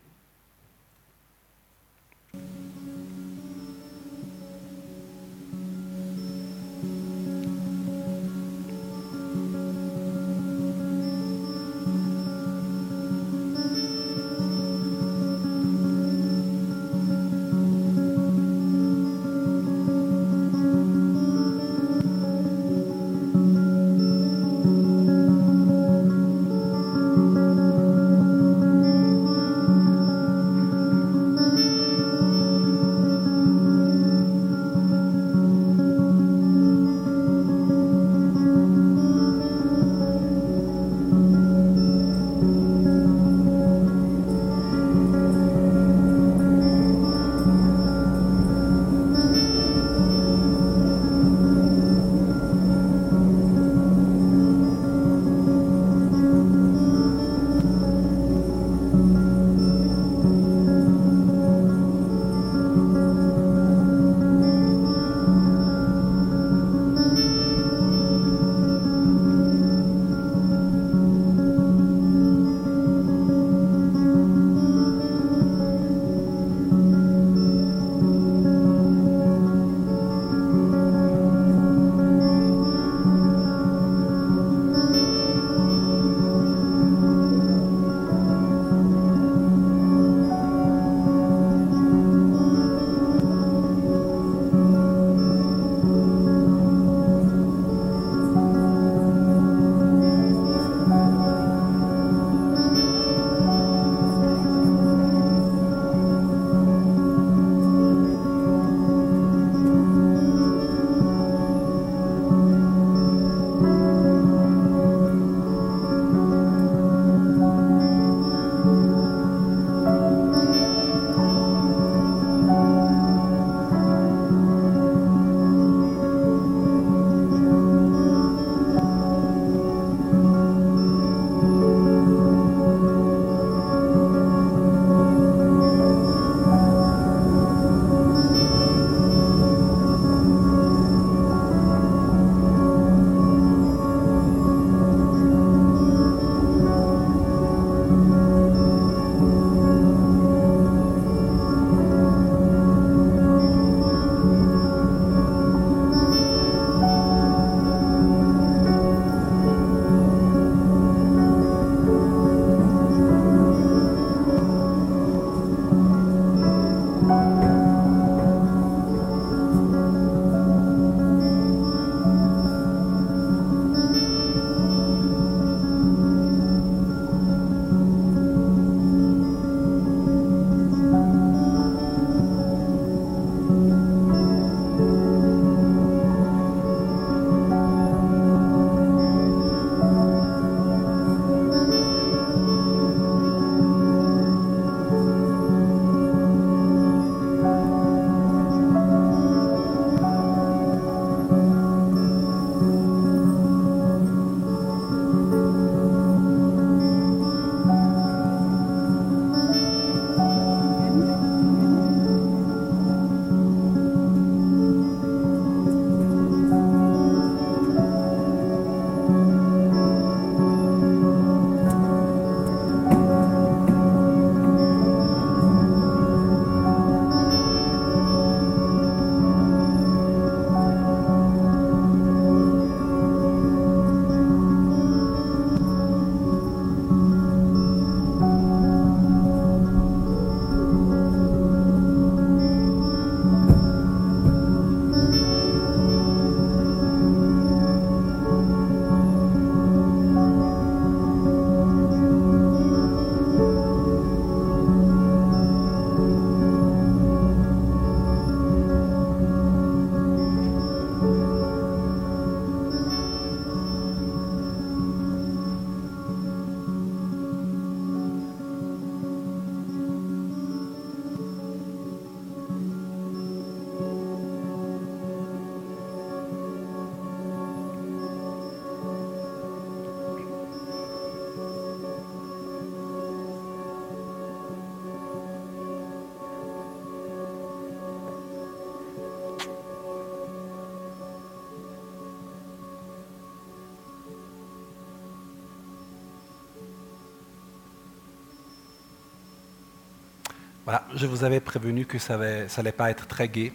Voilà, je vous avais prévenu que ça n'allait pas être très gai.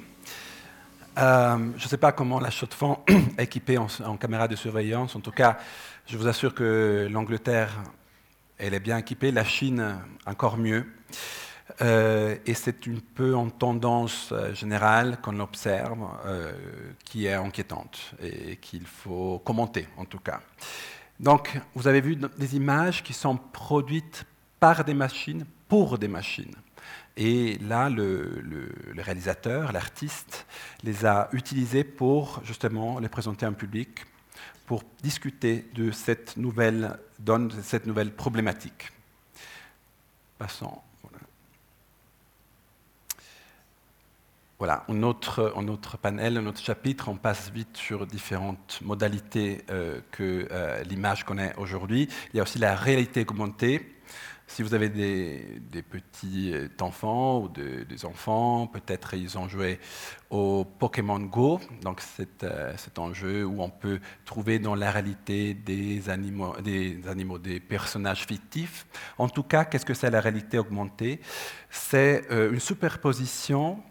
Euh, je ne sais pas comment la chaux fond est équipée en, caméra de surveillance. En tout cas, je vous assure que l'Angleterre, elle est bien équipée, la Chine encore mieux. Euh, et c'est un peu en tendance euh, générale qu'on observe, qui est inquiétante et qu'il faut commenter en tout cas. Donc, vous avez vu des images qui sont produites par des machines pour des machines. Et là, le, réalisateur, l'artiste, les a utilisés pour justement les présenter en public, pour discuter de cette nouvelle donne, de cette nouvelle problématique. Passons. Voilà, un autre, un autre, panel, un autre chapitre, on passe vite sur différentes modalités euh, que euh, l'image connaît aujourd'hui. Il y a aussi la réalité augmentée. Si vous avez des, petits enfants ou des enfants, peut-être ils ont joué au Pokémon Go, donc euh, c'est un jeu où on peut trouver dans la réalité des animaux, des animaux, des personnages fictifs. En tout cas, qu'est-ce que c'est la réalité augmentée? C'est euh, une superposition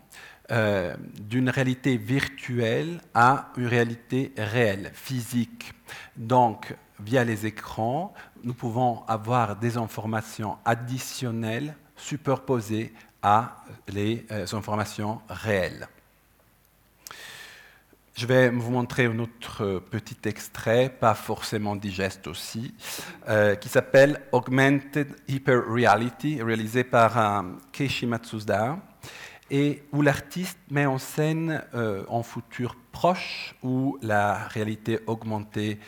euh, d'une réalité virtuelle à une réalité réelle, physique. Donc, via les écrans, nous pouvons avoir des informations additionnelles superposées à les euh, informations réelles. Je vais vous montrer un autre petit extrait, pas forcément digeste aussi, euh, qui s'appelle Augmented Hyper Reality, réalisé par euh, Keishi Matsuda, et où l'artiste met en scène un futur proche où la réalité augmentée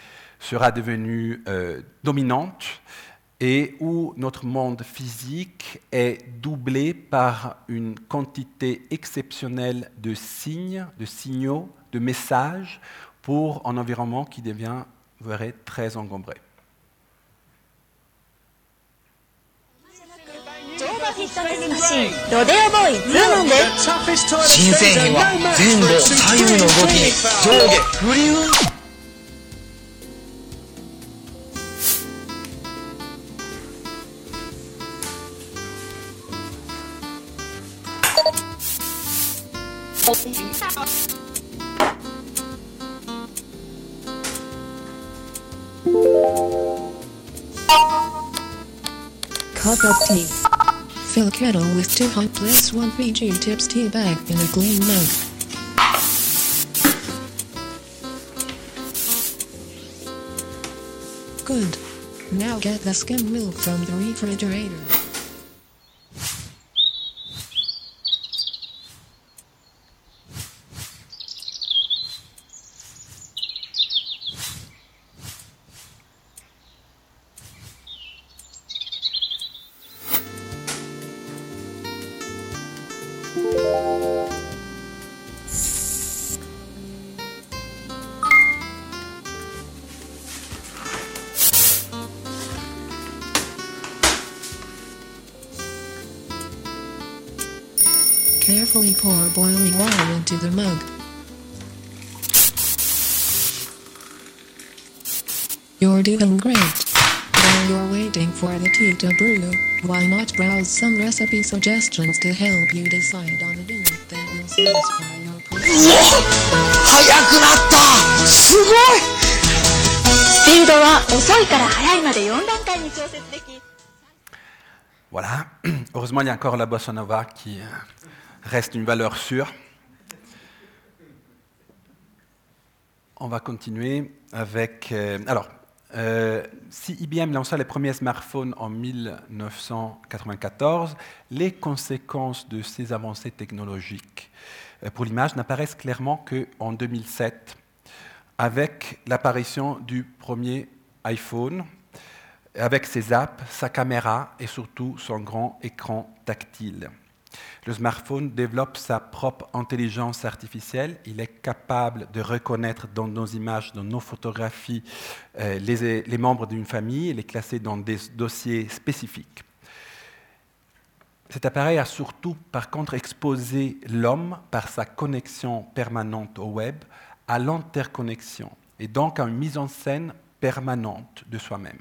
sera devenue euh, dominante et où notre monde physique est doublé par une quantité exceptionnelle de signes, de signaux, de messages pour un environnement qui devient verrait, très encombré. Of tea. Fill kettle with two hot plates, one Fiji tips tea bag in a clean mug. Good. Now get the skim milk from the refrigerator. waiting for the tea to brew, why not browse some recipe suggestions to help you decide on a dinner that will satisfy your personal 早くなったすごいスピードは遅いから速いまで4段階に調節でき Voilà, heureusement il y a encore la bossa nova qui reste une valeur sûre. On va continuer avec... Euh, alors, euh, si IBM lança les premiers smartphones en 1994, les conséquences de ces avancées technologiques euh, pour l'image n'apparaissent clairement qu'en 2007, avec l'apparition du premier iPhone, avec ses apps, sa caméra et surtout son grand écran tactile. Le smartphone développe sa propre intelligence artificielle. Il est capable de reconnaître dans nos images, dans nos photographies, euh, les, membres d'une famille et les classer dans des dossiers spécifiques. Cet appareil a surtout, par contre, exposé l'homme, par sa connexion permanente au web, à l'interconnexion et donc à une mise en scène permanente de soi-même.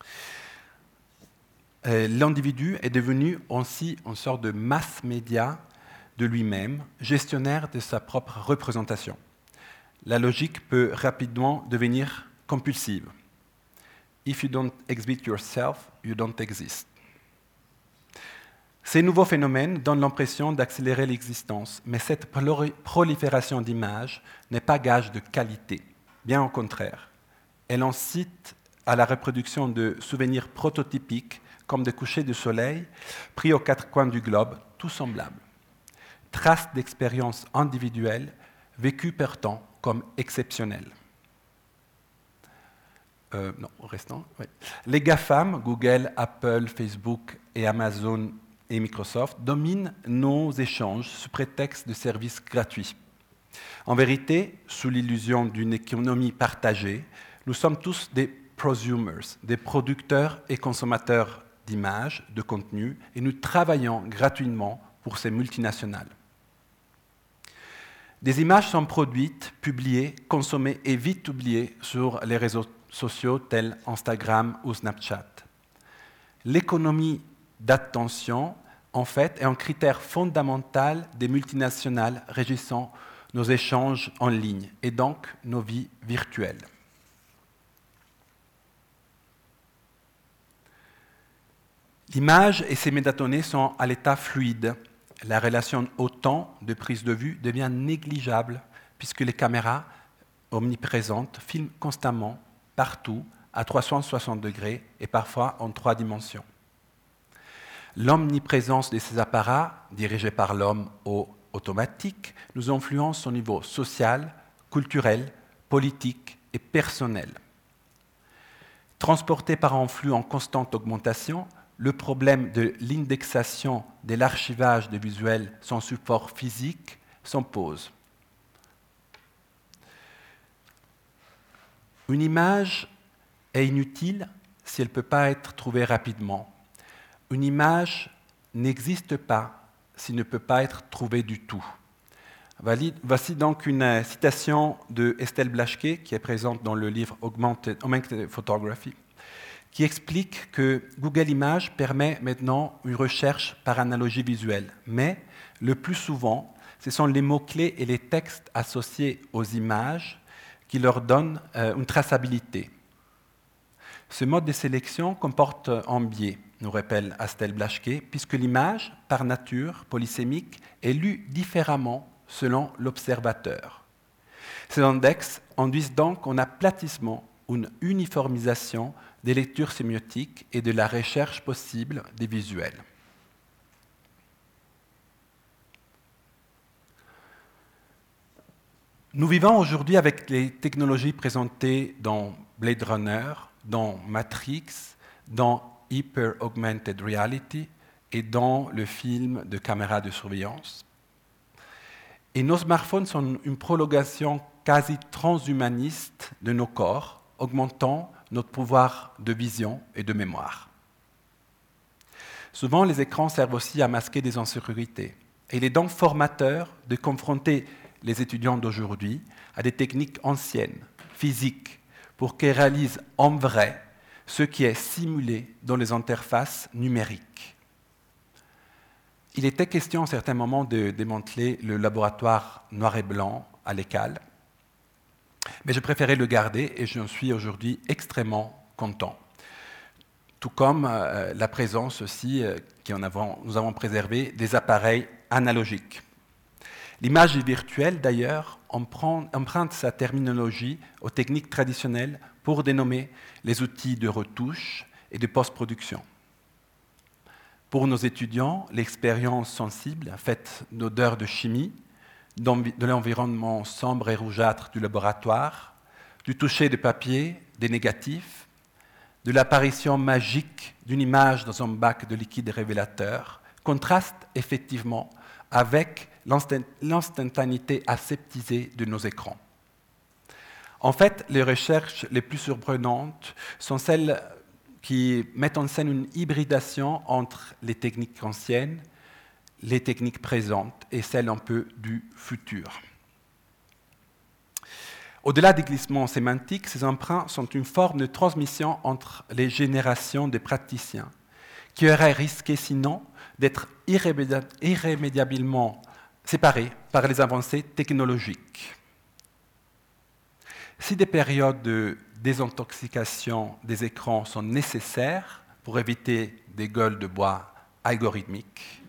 euh, l'individu est devenu aussi une sorte de masse média de lui-même, gestionnaire de sa propre représentation. La logique peut rapidement devenir compulsive. If you don't exhibit yourself, you don't exist. Ces nouveaux phénomènes donnent l'impression d'accélérer l'existence, mais cette proli- prolifération d'images n'est pas gage de qualité, bien au contraire. Elle incite à la reproduction de souvenirs prototypiques, comme des couchers de soleil pris aux quatre coins du globe, tout semblables. Traces d'expériences individuelles vécues pourtant comme exceptionnelles. Euh, non, restant. Les GAFAM, Google, Apple, Facebook et Amazon et Microsoft, dominent nos échanges sous prétexte de services gratuits. En vérité, sous l'illusion d'une économie partagée, nous sommes tous des prosumers, des producteurs et consommateurs d'images, de contenus, et nous travaillons gratuitement pour ces multinationales. Des images sont produites, publiées, consommées et vite oubliées sur les réseaux sociaux tels Instagram ou Snapchat. L'économie d'attention, en fait, est un critère fondamental des multinationales régissant nos échanges en ligne et donc nos vies virtuelles. L'image et ses métadonnées sont à l'état fluide. La relation au temps de prise de vue devient négligeable puisque les caméras omniprésentes filment constamment, partout, à 360 degrés et parfois en trois dimensions. L'omniprésence de ces appareils, dirigés par l'homme ou automatiques, nous influence au niveau social, culturel, politique et personnel. Transporté par un flux en constante augmentation, le problème de l'indexation de l'archivage de visuels sans support physique s'en pose. Une image est inutile si elle ne peut pas être trouvée rapidement. Une image n'existe pas s'il ne peut pas être trouvée du tout. Voici donc une euh, citation de Estelle Blaschke, qui est présente dans le livre Augmented Photography, qui explique que Google Images permet maintenant une recherche par analogie visuelle. Mais le plus souvent, ce sont les mots-clés et les textes associés aux images qui leur donnent euh, une traçabilité. Ce mode de sélection comporte un biais, nous rappelle Astel Blaschke, puisque l'image, par nature polysémique, est lue différemment selon l'observateur. Ces index induisent donc un aplatissement, une uniformisation des lectures sémiotiques et de la recherche possible des visuels. Nous vivons aujourd'hui avec les technologies présentées dans Blade Runner, dans Matrix, dans Hyper Augmented Reality et dans le film de caméra de surveillance. Et nos smartphones sont une prolongation quasi transhumaniste de nos corps, augmentant notre pouvoir de vision et de mémoire. Souvent, les écrans servent aussi à masquer des insécurités. Et il est donc formateur de confronter les étudiants d'aujourd'hui à des techniques anciennes, physiques, pour qu'ils réalisent en vrai ce qui est simulé dans les interfaces numériques. Il était question à certains moments de démanteler le laboratoire noir et blanc à l'écale, mais je préférais le garder et j'en suis aujourd'hui extrêmement content. Tout comme euh, la présence aussi, euh, qui en avons, nous avons préservé, des appareils analogiques. L'image virtuelle, d'ailleurs, emprunte, sa terminologie aux techniques traditionnelles pour dénommer les outils de retouche et de post-production. Pour nos étudiants, l'expérience sensible, faite d'odeurs de chimie, de l'environnement sombre et rougeâtre du laboratoire, du toucher de papier, des négatifs, de l'apparition magique d'une image dans un bac de liquide révélateur, contraste effectivement avec l'instant- l'instantanéité aseptisée de nos écrans. En fait, les recherches les plus surprenantes sont celles qui mettent en scène une hybridation entre les techniques anciennes, les techniques présentes et celles un peu du futur. Au-delà des glissements sémantiques, ces emprunts sont une forme de transmission entre les générations de praticiens qui auraient risqué sinon d'être irrémédia- irrémédiablement séparés par les avancées technologiques. Si des périodes de désintoxication des écrans sont nécessaires pour éviter des gueules de bois algorithmiques,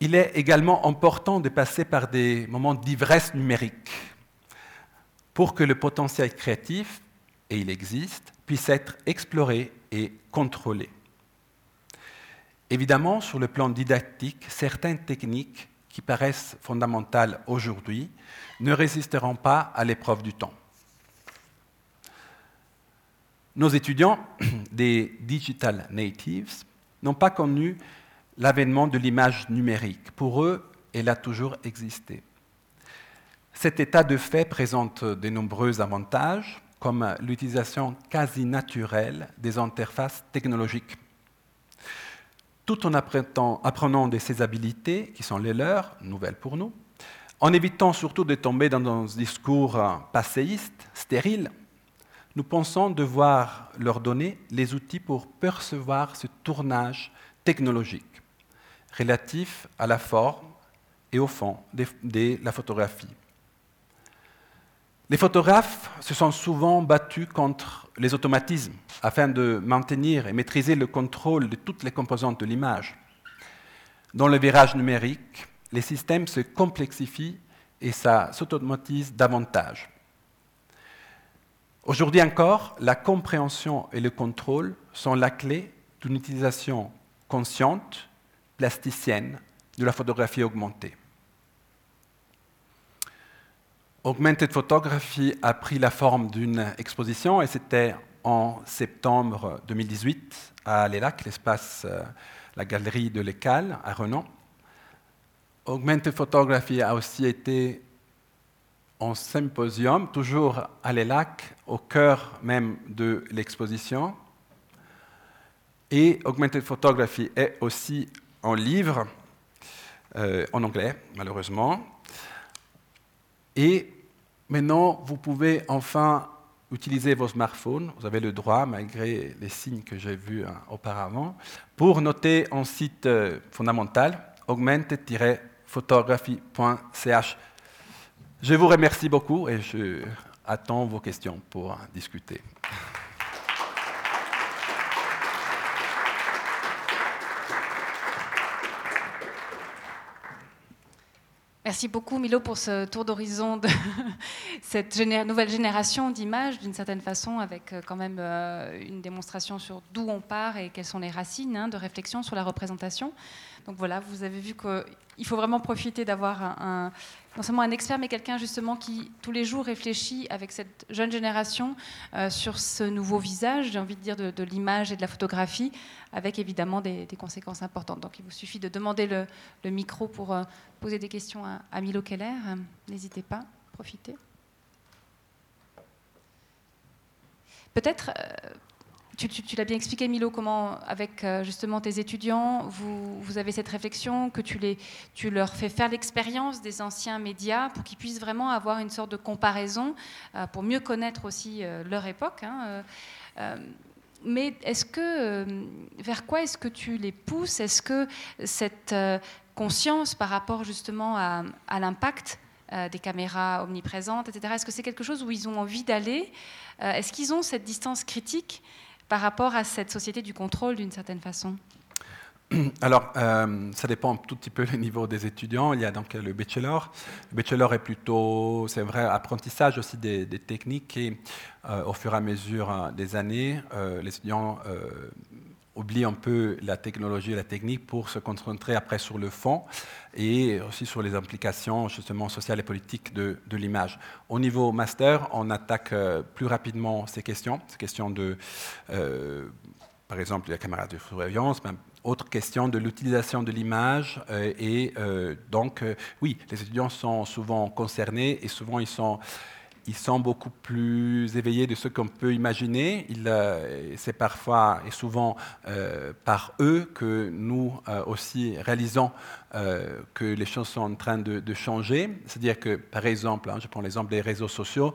il est également important de passer par des moments d'ivresse numérique pour que le potentiel créatif, et il existe, puisse être exploré et contrôlé. Évidemment, sur le plan didactique, certaines techniques qui paraissent fondamentales aujourd'hui ne résisteront pas à l'épreuve du temps. Nos étudiants, des digital natives, n'ont pas connu l'avènement de l'image numérique. Pour eux, elle a toujours existé. Cet état de fait présente de nombreux avantages, comme l'utilisation quasi naturelle des interfaces technologiques. Tout en apprenant, de ces habilités, qui sont les leurs, nouvelles pour nous, en évitant surtout de tomber dans un discours passéiste, stérile, nous pensons devoir leur donner les outils pour percevoir ce tournage technologique relatif à la forme et au fond de, de la photographie. Les photographes se sont souvent battus contre les automatismes afin de maintenir et maîtriser le contrôle de toutes les composantes de l'image. Dans le virage numérique, les systèmes se complexifient et ça s'automatise davantage. Aujourd'hui encore, la compréhension et le contrôle sont la clé d'une utilisation consciente, plasticienne de la photographie augmentée. Augmented Photography a pris la forme d'une exposition et c'était en septembre 2018 à l'ELAC, l'espace, euh, la galerie de l'ECAL à Renan. Augmented Photography a aussi été en symposium, toujours à l'ELAC, au cœur même de l'exposition. Et Augmented Photography est aussi en livre, euh, en anglais, malheureusement. Et maintenant, vous pouvez enfin utiliser vos smartphones, vous avez le droit, malgré les signes que j'ai vus hein, auparavant, pour noter un site euh, fondamental, augmented-photography.ch. Je vous remercie beaucoup et je attends vos questions pour discuter. Merci beaucoup Milo pour ce tour d'horizon de cette nouvelle génération d'images d'une certaine façon avec euh, quand même euh, une démonstration sur d'où on part et quelles sont les racines hein, de réflexion sur la représentation. Donc voilà, vous avez vu qu'il faut vraiment profiter d'avoir non seulement un expert, mais quelqu'un justement qui tous les jours réfléchit avec cette jeune génération euh, sur ce nouveau visage, j'ai envie de dire, de, l'image et de la photographie, avec évidemment des, conséquences importantes. Donc il vous suffit de demander le, le micro pour euh, poser des questions à, à Milo Keller. N'hésitez pas, profitez. Peut-être, euh, tu, l'as bien expliqué, Milo, comment, avec euh, justement tes étudiants, vous, avez cette réflexion, que tu, les, tu leur fais faire l'expérience des anciens médias pour qu'ils puissent vraiment avoir une sorte de comparaison, euh, pour mieux connaître aussi euh, leur époque. Hein, mais est-ce que, vers quoi est-ce que tu les pousses? Est-ce que cette conscience par rapport justement à, l'impact des caméras omniprésentes, etc., est-ce que c'est quelque chose où ils ont envie d'aller? Est-ce qu'ils ont cette distance critique par rapport à cette société du contrôle d'une certaine façon alors, euh, ça dépend un tout petit peu le niveau des étudiants. Il y a donc le bachelor. Le bachelor est plutôt, c'est vrai, apprentissage aussi des, techniques et euh, au fur et à mesure des années, euh, les étudiants oublient un peu la technologie et la technique pour se concentrer après sur le fond et aussi sur les implications justement sociales et politiques de, de l'image. Au niveau master, on attaque plus rapidement ces questions, ces questions de, par exemple, la caméra de surveillance, même autre question de l'utilisation de l'image. Euh, et euh, donc, euh, oui, les étudiants sont souvent concernés et souvent ils sont, ils sont beaucoup plus éveillés de ce qu'on peut imaginer. C'est parfois et souvent par eux que nous aussi réalisons que les choses sont en train de, de changer. C'est-à-dire que, par exemple, hein, je prends l'exemple des réseaux sociaux,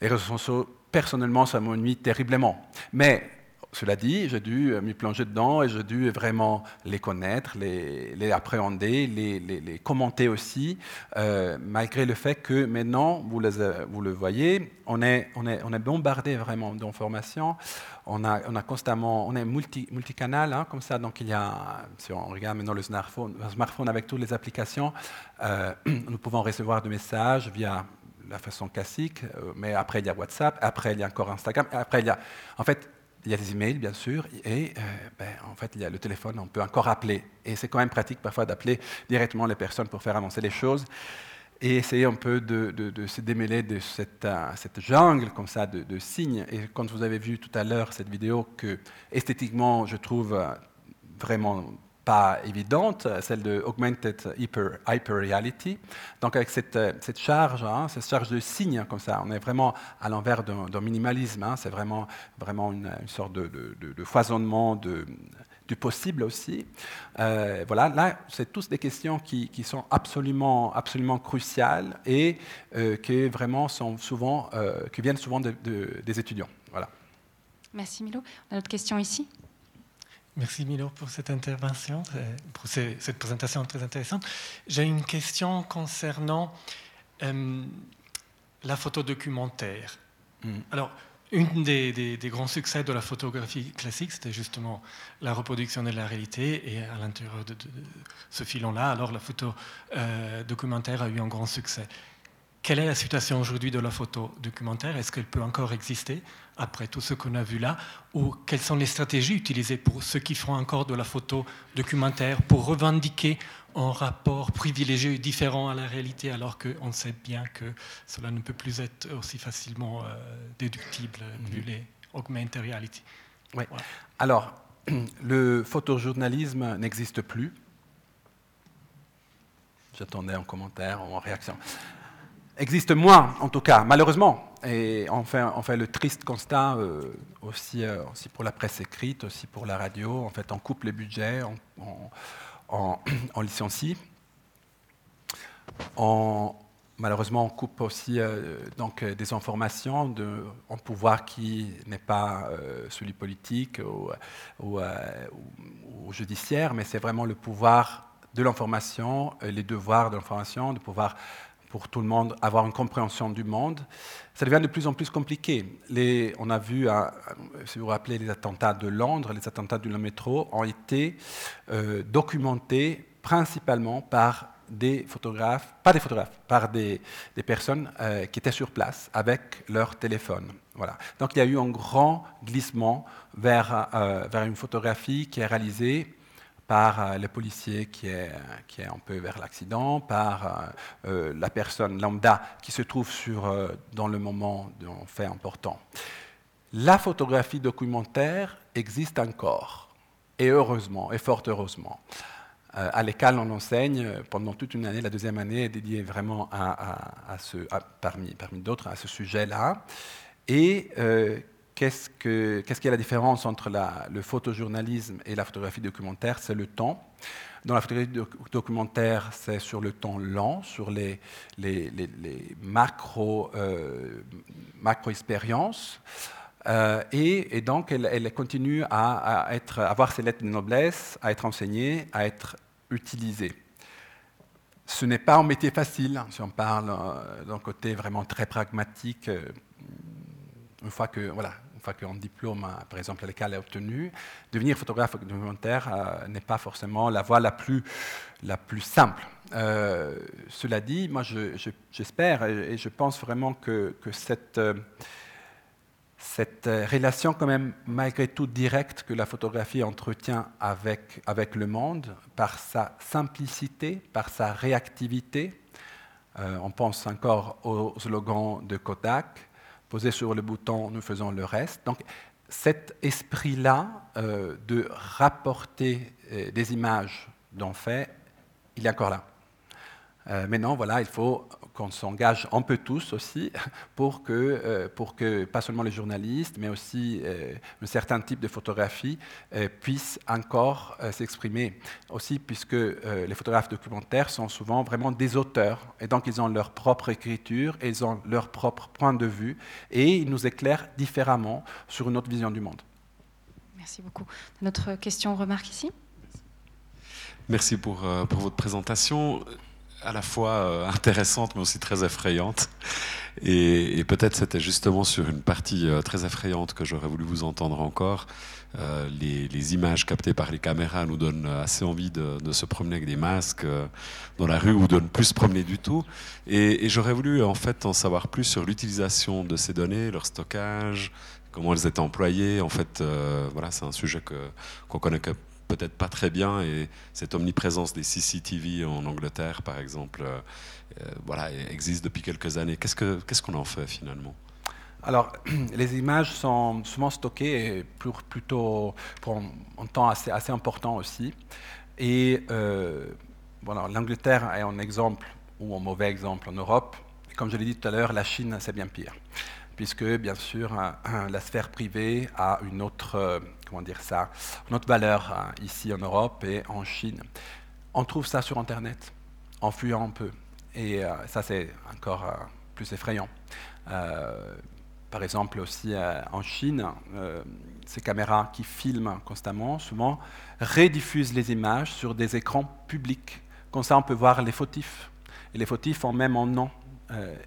les réseaux sociaux, personnellement, ça m'ennuie terriblement. Mais cela dit, j'ai dû euh, m'y plonger dedans et j'ai dû vraiment les connaître, les, appréhender, les, commenter aussi, euh, malgré le fait que maintenant, vous, euh, le voyez, on est, bombardé vraiment d'informations. On a, on a constamment, on est multi, multicanal, hein, comme ça. Donc il y a, si on regarde maintenant le smartphone, smartphone avec toutes les applications, nous pouvons recevoir des messages via la façon classique, mais après il y a WhatsApp, après il y a encore Instagram, après il y a, en fait, il y a des emails bien sûr, et euh, ben, en fait il y a le téléphone, on peut encore appeler, et c'est quand même pratique parfois d'appeler directement les personnes pour faire avancer les choses et essayer un peu de, se démêler de cette, euh, jungle comme ça de, de signes. Et quand vous avez vu tout à l'heure cette vidéo que esthétiquement je trouve euh, vraiment pas évidente, celle de Augmented Hyper, Reality. Donc avec cette, euh, cette charge, hein, cette charge de signes comme ça, on est vraiment à l'envers d'un minimalisme. hein. c'est vraiment, vraiment une, une sorte de, foisonnement du possible aussi. Euh, voilà, là, c'est tous des questions qui, sont absolument, absolument cruciales et euh, qui vraiment sont souvent, qui viennent souvent de- de- des étudiants. Voilà. Merci Milo. On a notre question ici? Merci Milo pour cette intervention, euh, pour cette présentation très intéressante. J'ai une question concernant euh, la photo documentaire. Mm. Alors, une des, des- des grands succès de la photographie classique, c'était justement la reproduction de la réalité. Et à l'intérieur de, de- de ce filon-là, alors la photo euh, documentaire a eu un grand succès. Quelle est la situation aujourd'hui de la photo documentaire? Est-ce qu'elle peut encore exister après tout ce qu'on a vu là? Ou quelles sont les stratégies utilisées pour ceux qui font encore de la photo documentaire pour revendiquer un rapport privilégié et différent à la réalité alors qu'on sait bien que cela ne peut plus être aussi facilement euh, déductible vu les augmented reality Oui. Voilà. Alors, le photojournalisme n'existe plus. J'attendais en commentaire, en réaction. Existe moins, en tout cas, malheureusement. Et on fait, le triste constat euh, aussi, euh, aussi pour la presse écrite, aussi pour la radio. En fait, on coupe les budgets, on, on- on- licencie. Malheureusement, on coupe aussi euh, donc, des informations de, en pouvoir qui n'est pas celui politique ou, ou, ou- judiciaire, mais c'est vraiment le pouvoir de l'information, les devoirs de l'information, de pouvoir pour tout le monde avoir une compréhension du monde. Ça devient de plus en plus compliqué. On a vu, si vous vous rappelez, les attentats de Londres, les attentats du métro ont été euh, documentés principalement par des photographes, pas des photographes, par des, personnes euh, qui étaient sur place avec leur téléphone. Voilà. Donc il y a eu un grand glissement vers, euh, vers une photographie qui est réalisée par euh, le policier qui est, qui est un peu vers l'accident, par euh, euh, la personne lambda qui se trouve sur, euh, dans le moment d'un fait important. La photographie documentaire existe encore, et heureusement, et fort heureusement. Euh, à l'école, on enseigne euh, pendant toute une année, la deuxième année est dédiée vraiment à, à- à ce, à- parmi, parmi d'autres, à ce sujet-là. Et euh, qu'est-ce, que, qu'est-ce qui est la différence entre le photojournalisme et la photographie documentaire? C'est le temps. Dans la photographie doc- documentaire, c'est sur le temps lent, sur les, les macro, euh, macro-expériences. Euh, et, donc, elle, continue à, à avoir ses lettres de noblesse, à être enseignée, à être utilisée. Ce n'est pas un métier facile, hein, si on parle euh, d'un côté vraiment très pragmatique. euh, une fois que voilà, fois qu'un diplôme, euh, par exemple, l'école est obtenu, devenir photographe documentaire euh, n'est pas forcément la voie la plus, la plus simple. Euh, cela dit, moi, je- je- j'espère et, je pense vraiment que, cette, euh, cette relation quand même malgré tout directe que la photographie entretient avec, avec le monde, par sa simplicité, par sa réactivité. On pense encore au slogan de Kodak, posé sur le bouton, nous faisons le reste. Donc cet esprit-là euh, de rapporter euh, des images d'en fait, il est encore là. Euh, maintenant, voilà, il faut qu'on s'engage un peu tous aussi pour que, euh, pour que pas seulement les journalistes, mais aussi euh, un certain type de photographie euh, puissent encore s'exprimer. Aussi, puisque les photographes documentaires sont souvent vraiment des auteurs, et donc ils ont leur propre écriture, et ils ont leur propre point de vue, et ils nous éclairent différemment sur une autre vision du monde. Merci beaucoup. Notre question, remarque ici? Merci pour, pour votre présentation, à la fois euh, intéressante mais aussi très effrayante. Et, peut-être c'était justement sur une partie euh, très effrayante que j'aurais voulu vous entendre encore. Euh, les, images captées par les caméras nous donnent assez envie de, se promener avec des masques dans la rue ou de ne plus se promener du tout. Et, j'aurais voulu en fait en savoir plus sur l'utilisation de ces données, leur stockage, comment elles étaient employées. En fait, voilà, c'est un sujet qu'on connaît que peut-être pas très bien et cette omniprésence des CCTV en Angleterre, par exemple, euh, euh, voilà, existe depuis quelques années. Qu'est-ce que qu'est-ce qu'on en fait finalement? Alors, les images sont souvent stockées et pour, plutôt pour un, temps assez, important aussi. Et euh, voilà, l'Angleterre est un exemple ou un mauvais exemple en Europe. Et comme je l'ai dit tout à l'heure, la Chine, c'est bien pire. Puisque, bien sûr, hein, la sphère privée a une autre, comment dire ça, une autre valeur hein, ici en Europe et en Chine. On trouve ça sur Internet, en fuyant un peu. Et euh, ça, c'est encore euh, plus effrayant. Euh, par exemple, aussi en Chine, ces caméras qui filment constamment, souvent, rediffusent les images sur des écrans publics. Comme ça, on peut voir les fautifs. Et les fautifs ont même un nom,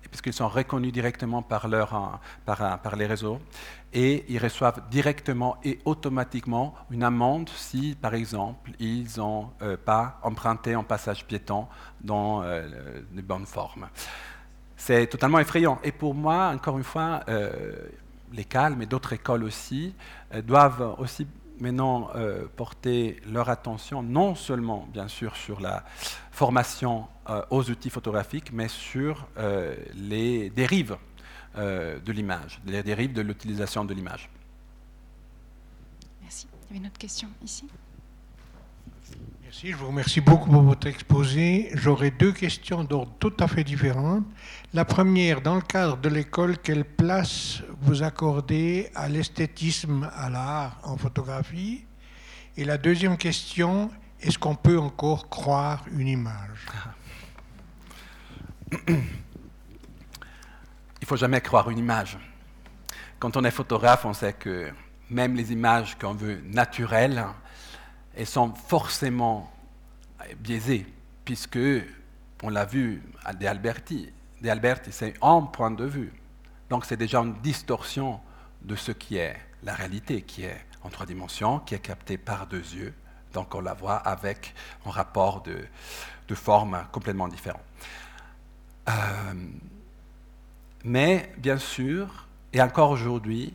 puisqu'ils sont reconnus directement par les réseaux. Et ils reçoivent directement et automatiquement une amende si, par exemple, ils n'ont euh, pas emprunté un passage piéton dans euh, de bonnes formes. C'est totalement effrayant. Et pour moi, encore une fois, euh, l'école, mais d'autres écoles aussi, euh, doivent aussi maintenant euh, porter leur attention non seulement, bien sûr, sur la formation aux outils photographiques, mais sur les dérives euh, de l'image, les dérives de l'utilisation de l'image. Merci. Il y avait une autre question ici. Merci, je vous remercie beaucoup pour votre exposé. J'aurais deux questions d'ordre tout à fait différentes. La première, dans le cadre de l'école, quelle place vous accordez à l'esthétisme, à l'art en photographie? Et la deuxième question, est-ce qu'on peut encore croire une image? Il ne faut jamais croire une image. Quand on est photographe, on sait que même les images qu'on veut naturelles, elles sont forcément biaisées, puisque on l'a vu à De Alberti. De Alberti, c'est un point de vue. Donc c'est déjà une distorsion de ce qui est la réalité, qui est en trois dimensions, qui est captée par deux yeux. Donc on la voit avec un rapport de, de forme complètement différent. Euh, mais bien sûr, et encore aujourd'hui,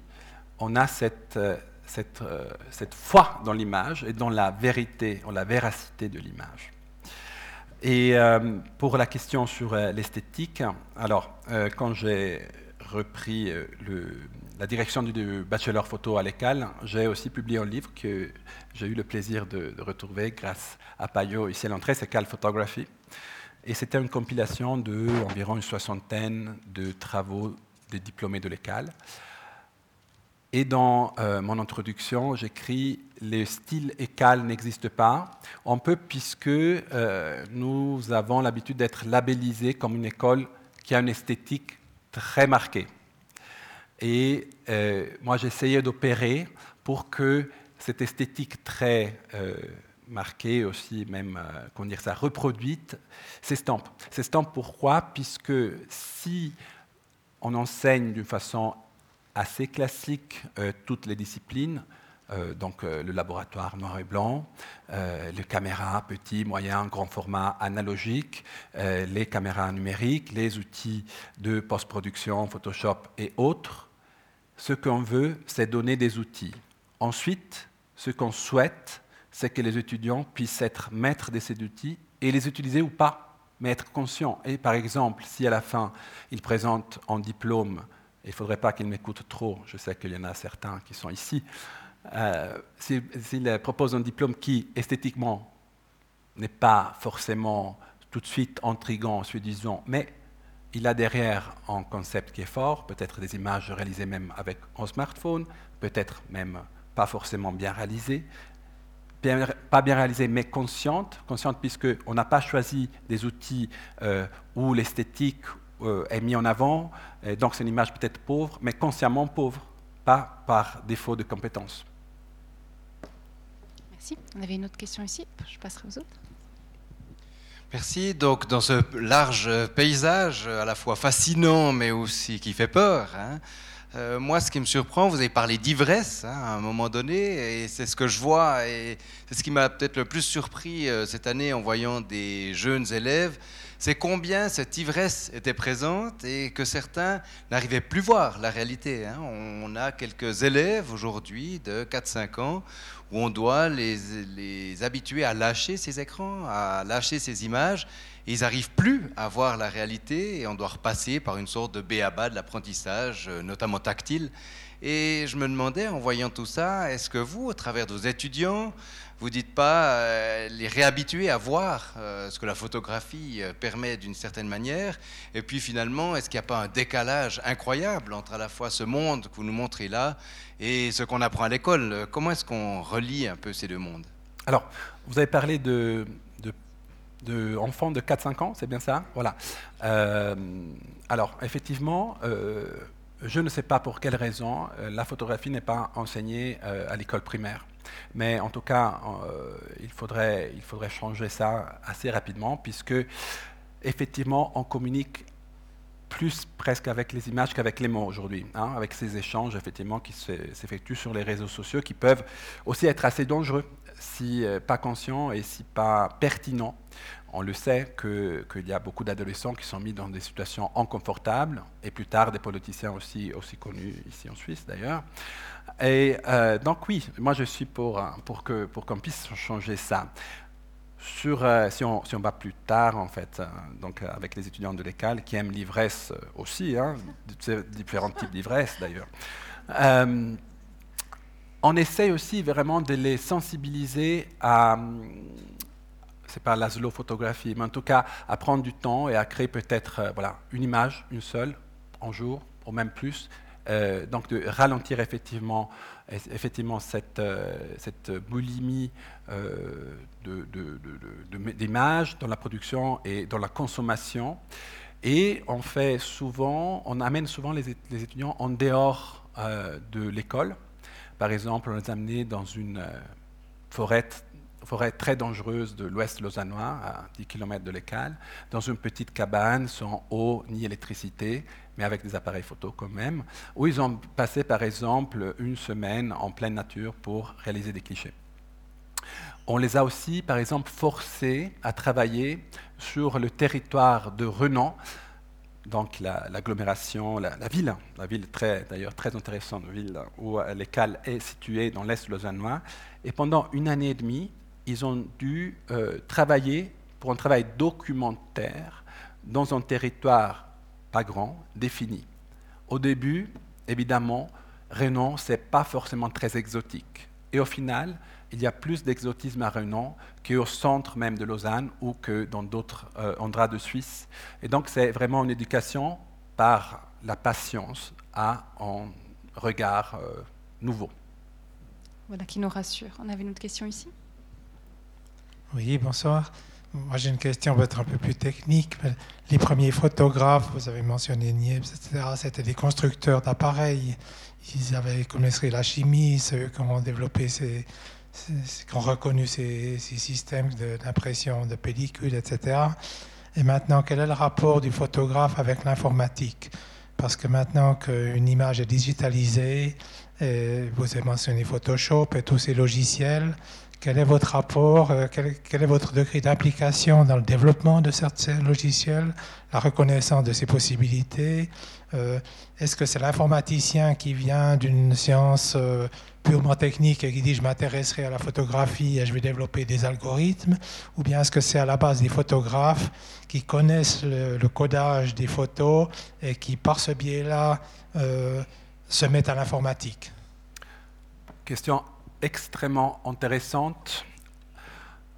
on a cette, euh, cette, euh, cette foi dans l'image et dans la vérité, en la véracité de l'image. Et euh, pour la question sur l'esthétique, alors quand j'ai repris la direction du, bachelor photo à l'école, j'ai aussi publié un livre que j'ai eu le plaisir de, de retrouver grâce à Payot ici à l'entrée, c'est Cal Photography. Et c'était une compilation de environ une soixantaine de travaux des diplômés de l'école. Et dans euh, mon introduction, j'écris le style écal n'existe pas. On peut puisque euh, nous avons l'habitude d'être labellisés comme une école qui a une esthétique très marquée. Et euh, moi, j'essayais d'opérer pour que cette esthétique très marquée, aussi même, euh, comment dire ça, reproduite, s'estampe. S'estampe pourquoi? Puisque si on enseigne d'une façon assez classique euh, toutes les disciplines, euh, donc euh, le laboratoire noir et blanc, les caméras petit, moyen, grand format analogique, les caméras numériques, les outils de post-production, Photoshop et autres. Ce qu'on veut, c'est donner des outils. Ensuite, ce qu'on souhaite, c'est que les étudiants puissent être maîtres de ces outils et les utiliser ou pas, mais être conscients. Et par exemple, si à la fin, ils présentent en diplôme, il ne faudrait pas qu'ils m'écoutent trop, je sais qu'il y en a certains qui sont ici, euh, s'ils proposent un diplôme qui, esthétiquement, n'est pas forcément tout de suite intrigant, disant, mais il a derrière un concept qui est fort, peut-être des images réalisées même avec un smartphone, peut-être même pas forcément bien réalisées, bien- pas bien réalisées mais conscientes, conscientes puisqu'on n'a pas choisi des outils euh, où l'esthétique euh, est mise en avant, et donc c'est une image peut-être pauvre, mais consciemment pauvre, pas par défaut de compétences. Merci. On avait une autre question ici. Je passerai aux autres. Merci. Donc, dans ce large paysage, à la fois fascinant, mais aussi qui fait peur, hein, euh, moi, ce qui me surprend, vous avez parlé d'ivresse hein, à un moment donné, et c'est ce que je vois, et c'est ce qui m'a peut-être le plus surpris euh, cette année en voyant des jeunes élèves, c'est combien cette ivresse était présente et que certains n'arrivaient plus voir la réalité. hein. On a quelques élèves aujourd'hui de 4-5 ans où on doit les, les habituer à lâcher ces écrans, à lâcher ces images. Ils n'arrivent plus à voir la réalité et on doit repasser par une sorte de béaba de l'apprentissage, euh, notamment tactile. Et je me demandais, en voyant tout ça, est-ce que vous, au travers de vos étudiants, vous dites pas euh, les réhabituer à voir euh, ce que la photographie euh, permet d'une certaine manière Et puis finalement, est-ce qu'il n'y a pas un décalage incroyable entre à la fois ce monde que vous nous montrez là et ce qu'on apprend à l'école? Comment est-ce qu'on relie un peu ces deux mondes? Alors, vous avez parlé de, de, de enfants de 4-5 ans, c'est bien ça? Voilà. Alors, effectivement, je ne sais pas pour quelle raison la photographie n'est pas enseignée à l'école primaire. Mais en tout cas, euh, il, faudrait, changer ça assez rapidement, puisque effectivement, on communique plus presque avec les images qu'avec les mots aujourd'hui, hein, avec ces échanges qui se- s'effectuent sur les réseaux sociaux, qui peuvent aussi être assez dangereux si euh, pas conscients et si pas pertinents. On le sait que- qu'il y a beaucoup d'adolescents qui sont mis dans des situations inconfortables, et plus tard des politiciens aussi, aussi connus ici en Suisse d'ailleurs. Et euh, donc oui, moi je suis pour, pour que- pour qu'on puisse changer ça. Sur, euh, si, on, si on va plus tard, en fait, euh, donc avec les étudiants de l'école qui aiment l'ivresse aussi, hein, différents types d'ivresse d'ailleurs, on essaye aussi vraiment de les sensibiliser à, c'est pas la slow photographie, mais en tout cas à prendre du temps et à créer peut-être euh, voilà, une image, une seule, en jour, ou même plus. Euh, donc de ralentir effectivement, eff- effectivement cette, euh, cette boulimie euh, d'images dans la production et dans la consommation. Et on fait souvent, on amène souvent les, les étudiants en dehors de l'école. Par exemple, on les a amenés dans une forêt, forêt très dangereuse de l'ouest lausannois, à 10 km de l'école, dans une petite cabane sans eau ni électricité, mais avec des appareils photo quand même, où ils ont passé par exemple une semaine en pleine nature pour réaliser des clichés. On les a aussi, par exemple, forcés à travailler sur le territoire de Renan, donc la- l'agglomération, la, ville, la ville très, d'ailleurs très intéressante, ville où l'école est située dans l'est lausannois. Et pendant une année et demie, ils ont dû euh, travailler pour un travail documentaire dans un territoire pas grand, défini. Au début, évidemment, Renan, c'est pas forcément très exotique. Et au final, il y a plus d'exotisme à Renan qu'au centre même de Lausanne ou que dans d'autres euh, endroits de Suisse. Et donc, c'est vraiment une éducation par la patience à un regard euh, nouveau. Voilà, qui nous rassure. On avait une autre question ici? Oui, bonsoir. Moi, j'ai une question peut-être un peu plus technique. Les premiers photographes, vous avez mentionné Niepce, etc., c'était des constructeurs d'appareils. Ils avaient connaissé la chimie, c'est eux qui ont développé ces, qui ont reconnu ces, systèmes de- d'impression de pellicules, etc. Et maintenant, quel est le rapport du photographe avec l'informatique? Parce que maintenant qu'une image est digitalisée, vous avez mentionné Photoshop et tous ces logiciels, quel est votre rapport, euh, quel, est votre degré d'implication dans le développement de certains logiciels, la reconnaissance de ces possibilités Euh, Est-ce que c'est l'informaticien qui vient d'une science euh, purement technique et qui dit je m'intéresserai à la photographie et je vais développer des algorithmes Ou bien est-ce que c'est à la base des photographes qui connaissent le, codage des photos et qui, par ce biais-là, se mettent à l'informatique? Question extrêmement intéressante.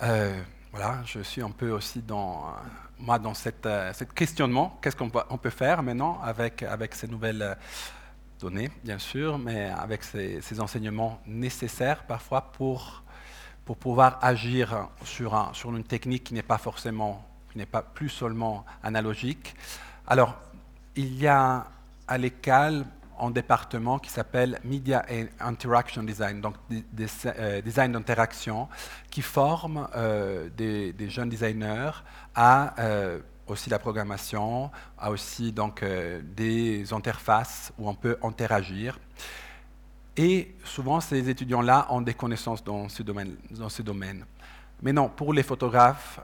Euh, voilà, je suis un peu aussi dans, moi, dans cette, euh, questionnement. Qu'est-ce qu'on peut, faire maintenant avec, avec ces nouvelles euh, données, bien sûr, mais avec ces, ces enseignements nécessaires parfois pour, pour pouvoir agir sur, un- sur une technique qui n'est pas forcément, qui n'est pas plus seulement analogique. Alors, il y a à l'école un département qui s'appelle Media and Interaction Design, donc des- euh, design d'interaction, qui forme euh, des, jeunes designers à euh, aussi la programmation, à aussi donc, des interfaces où on peut interagir. Et souvent, ces étudiants-là ont des connaissances dans ce domaine. Dans ce domaine. Mais non, pour les photographes,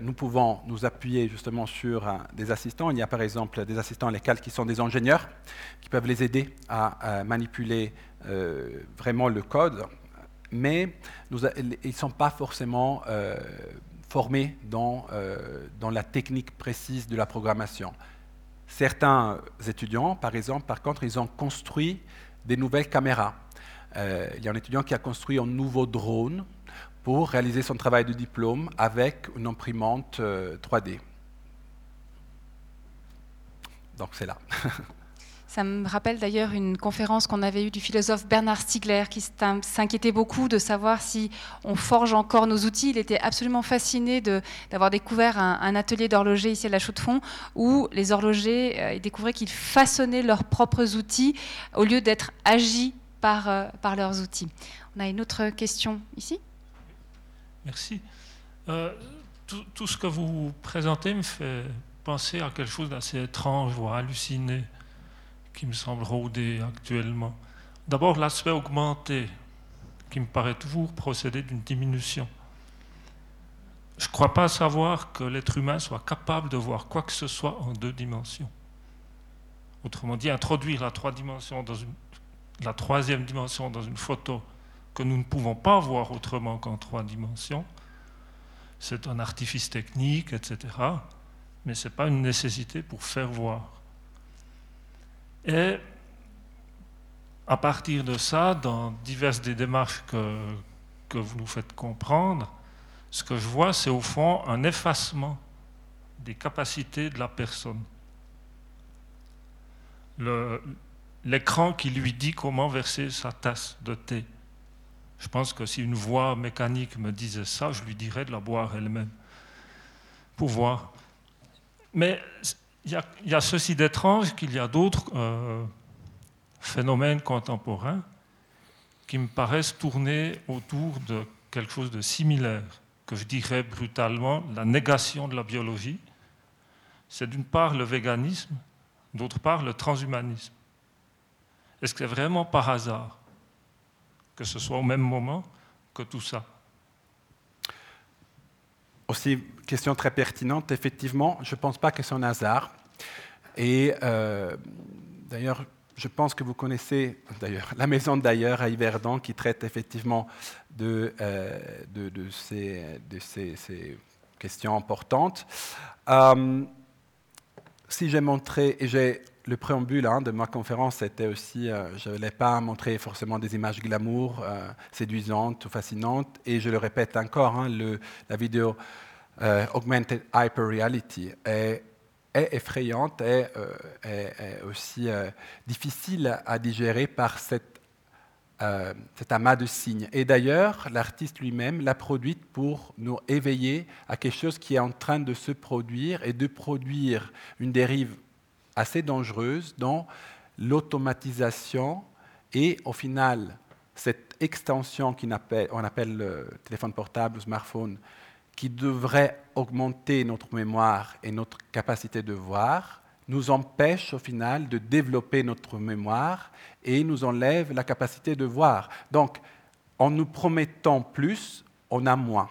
nous pouvons nous appuyer justement sur des assistants. Il y a par exemple des assistants lesquels qui sont des ingénieurs peuvent les aider à, manipuler euh, vraiment le code, mais ils ne sont pas forcément euh, formés dans, euh, dans la technique précise de la programmation. Certains étudiants, par exemple, par contre, ils ont construit des nouvelles caméras. Il y a un étudiant qui a construit un nouveau drone pour réaliser son travail de diplôme avec une imprimante euh, 3D. Donc c'est là. Ça me rappelle d'ailleurs une conférence qu'on avait eue du philosophe Bernard Stiegler qui s'in- s'inquiétait beaucoup de savoir si on forge encore nos outils. Il était absolument fasciné d'avoir découvert un, atelier d'horloger ici à la Chaux-de-Fonds où les horlogers euh, découvraient qu'ils façonnaient leurs propres outils au lieu d'être agis par, euh, leurs outils. On a une autre question ici? Merci. Euh, tout, tout ce que vous présentez me fait penser à quelque chose d'assez étrange, voire halluciné, qui me semble rôder actuellement. D'abord, l'aspect augmenté, qui me paraît toujours procéder d'une diminution. Je ne crois pas savoir que l'être humain soit capable de voir quoi que ce soit en deux dimensions. Autrement dit, introduire la, trois dimensions dans une, la troisième dimension dans une photo que nous ne pouvons pas voir autrement qu'en trois dimensions, c'est un artifice technique, etc. Mais ce n'est pas une nécessité pour faire voir. Et à partir de ça, dans diverses des démarches que, que vous nous faites comprendre, ce que je vois, c'est au fond un effacement des capacités de la personne. L'écran qui lui dit comment verser sa tasse de thé. Je pense que si une voix mécanique me disait ça, je lui dirais de la boire elle-même. Pour voir. Mais il y, a- ceci d'étrange qu'il y a d'autres euh, phénomènes contemporains qui me paraissent tourner autour de quelque chose de similaire, que je dirais brutalement la négation de la biologie. C'est d'une part le véganisme, d'autre part le transhumanisme. Est-ce que c'est vraiment par hasard que ce soit au même moment que tout ça? Aussi, question très pertinente, effectivement, je ne pense pas que c'est un hasard. Et euh, d'ailleurs, je pense que vous connaissez d'ailleurs la maison d'ailleurs à Yverdon qui traite effectivement de, euh, ces, questions importantes. Euh, si j'ai montré, et j'ai le préambule hein, de ma conférence, c'était aussi, je ne voulais pas montrer forcément des images glamour, séduisantes ou fascinantes, et je le répète encore, hein, la vidéo euh, Augmented Hyper Reality est, est effrayante et euh, est, aussi euh, difficile à digérer par cet amas de signes. Et d'ailleurs, l'artiste lui-même l'a produite pour nous éveiller à quelque chose qui est en train de se produire et de produire une dérive assez dangereuse dans l'automatisation et au final, cette extension qu'on appelle, le téléphone portable, le smartphone, qui devrait augmenter notre mémoire et notre capacité de voir, nous empêche au final de développer notre mémoire et nous enlève la capacité de voir. Donc, en nous promettant plus, on a moins.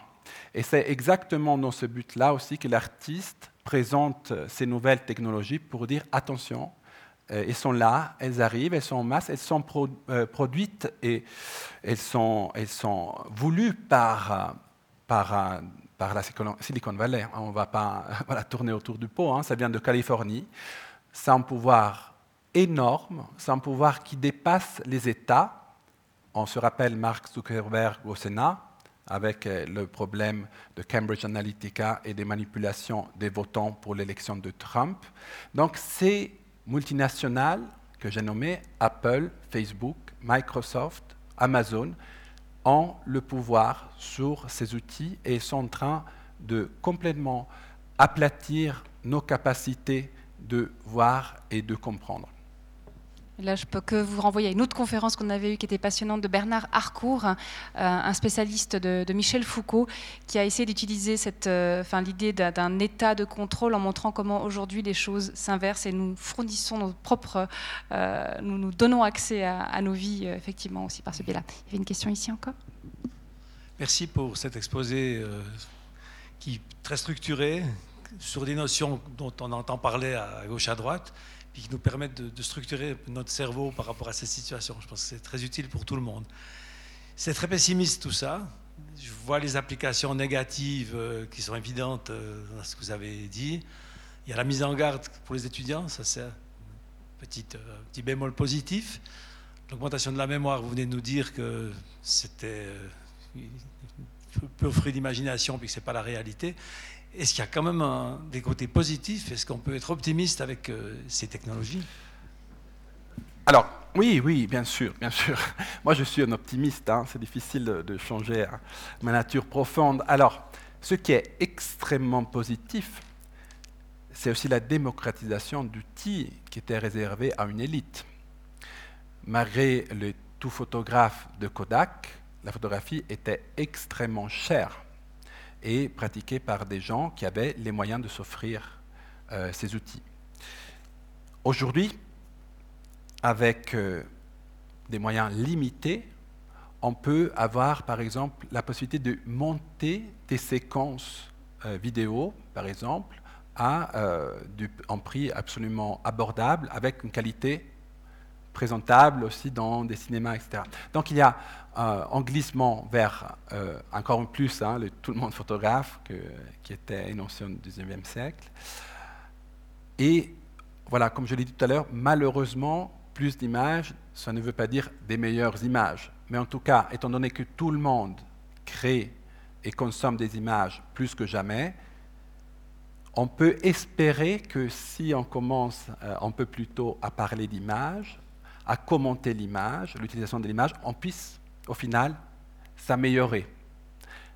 Et c'est exactement dans ce but-là aussi que l'artiste présente ces nouvelles technologies pour dire attention, euh, elles sont là, elles arrivent, elles sont en masse, elles sont euh, produites et elles sont, elles sont voulues par, par, la Silicon Valley. On ne va pas tourner autour du pot, hein, ça vient de Californie. C'est un pouvoir énorme, c'est un pouvoir qui dépasse les États. On se rappelle Mark Zuckerberg au Sénat, avec euh, le problème de Cambridge Analytica et des manipulations des votants pour l'élection de Trump. Donc ces multinationales que j'ai nommées, Apple, Facebook, Microsoft, Amazon, ont le pouvoir sur ces outils et sont en train de complètement aplatir nos capacités de voir et de comprendre. Là, je peux que vous renvoyer à une autre conférence qu'on avait eue qui était passionnante de Bernard Harcourt, euh, un spécialiste de, Michel Foucault, qui a essayé d'utiliser cette, euh, enfin, l'idée d'un, état de contrôle en montrant comment aujourd'hui les choses s'inversent et nous fournissons nos propres, euh, nous nous donnons accès à, nos vies effectivement aussi par ce biais-là. Il y avait une question ici encore? Merci pour cet exposé qui très structuré sur des notions dont on entend parler à gauche à droite, puis qui nous permettent de, structurer notre cerveau par rapport à ces situations. Je pense que c'est très utile pour tout le monde. C'est très pessimiste tout ça. Je vois les applications négatives euh, qui sont évidentes euh, dans ce que vous avez dit. Il y a la mise en garde pour les étudiants, ça c'est un petit, euh, bémol positif. L'augmentation de la mémoire, vous venez de nous dire que c'était euh, peu fruit d'imagination puis que ce n'est pas la réalité. Est-ce qu'il y a quand même des côtés positifs? Est-ce qu'on peut être optimiste avec euh, ces technologies? Alors, oui, oui, bien sûr, bien sûr. Moi, je suis un optimiste. hein. C'est difficile de, changer hein, ma nature profonde. Alors, ce qui est extrêmement positif, c'est aussi la démocratisation d'outils qui étaient réservés à une élite. Malgré le tout photographe de Kodak, la photographie était extrêmement chère et pratiquée par des gens qui avaient les moyens de s'offrir euh, ces outils. Aujourd'hui, avec euh, des moyens limités, on peut avoir par exemple la possibilité de monter des séquences euh, vidéo, par exemple, à du, un prix absolument abordable, avec une qualité présentable aussi dans des cinémas, etc. Donc il y a euh, un glissement vers euh, encore plus hein, le tout le monde photographe, qui était notion du 19e siècle. Et voilà, comme je l'ai dit tout à l'heure, malheureusement, plus d'images, ça ne veut pas dire des meilleures images. Mais en tout cas, étant donné que tout le monde crée et consomme des images plus que jamais, on peut espérer que si on commence euh, un peu plus tôt à parler d'image, à commenter l'image, l'utilisation de l'image, on puisse au final s'améliorer.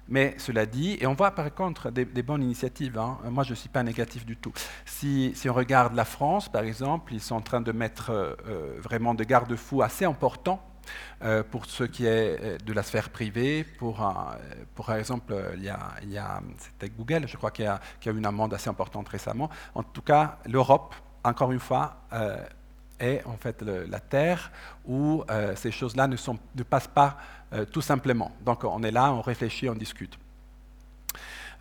Mais cela dit, et on voit par contre des, bonnes initiatives, hein. moi je ne suis pas négatif du tout. Si, on regarde la France, par exemple, ils sont en train de mettre euh, euh, vraiment des garde-fous assez importants euh, pour ce qui est de la sphère privée. Pour, un- par exemple, il y a, c'était Google, je crois, qui a, a eu une amende assez importante récemment. En tout cas, l'Europe, encore une fois, est en fait la terre où euh, ces choses-là ne, passent pas euh, tout simplement. Donc on est là, on réfléchit, on discute.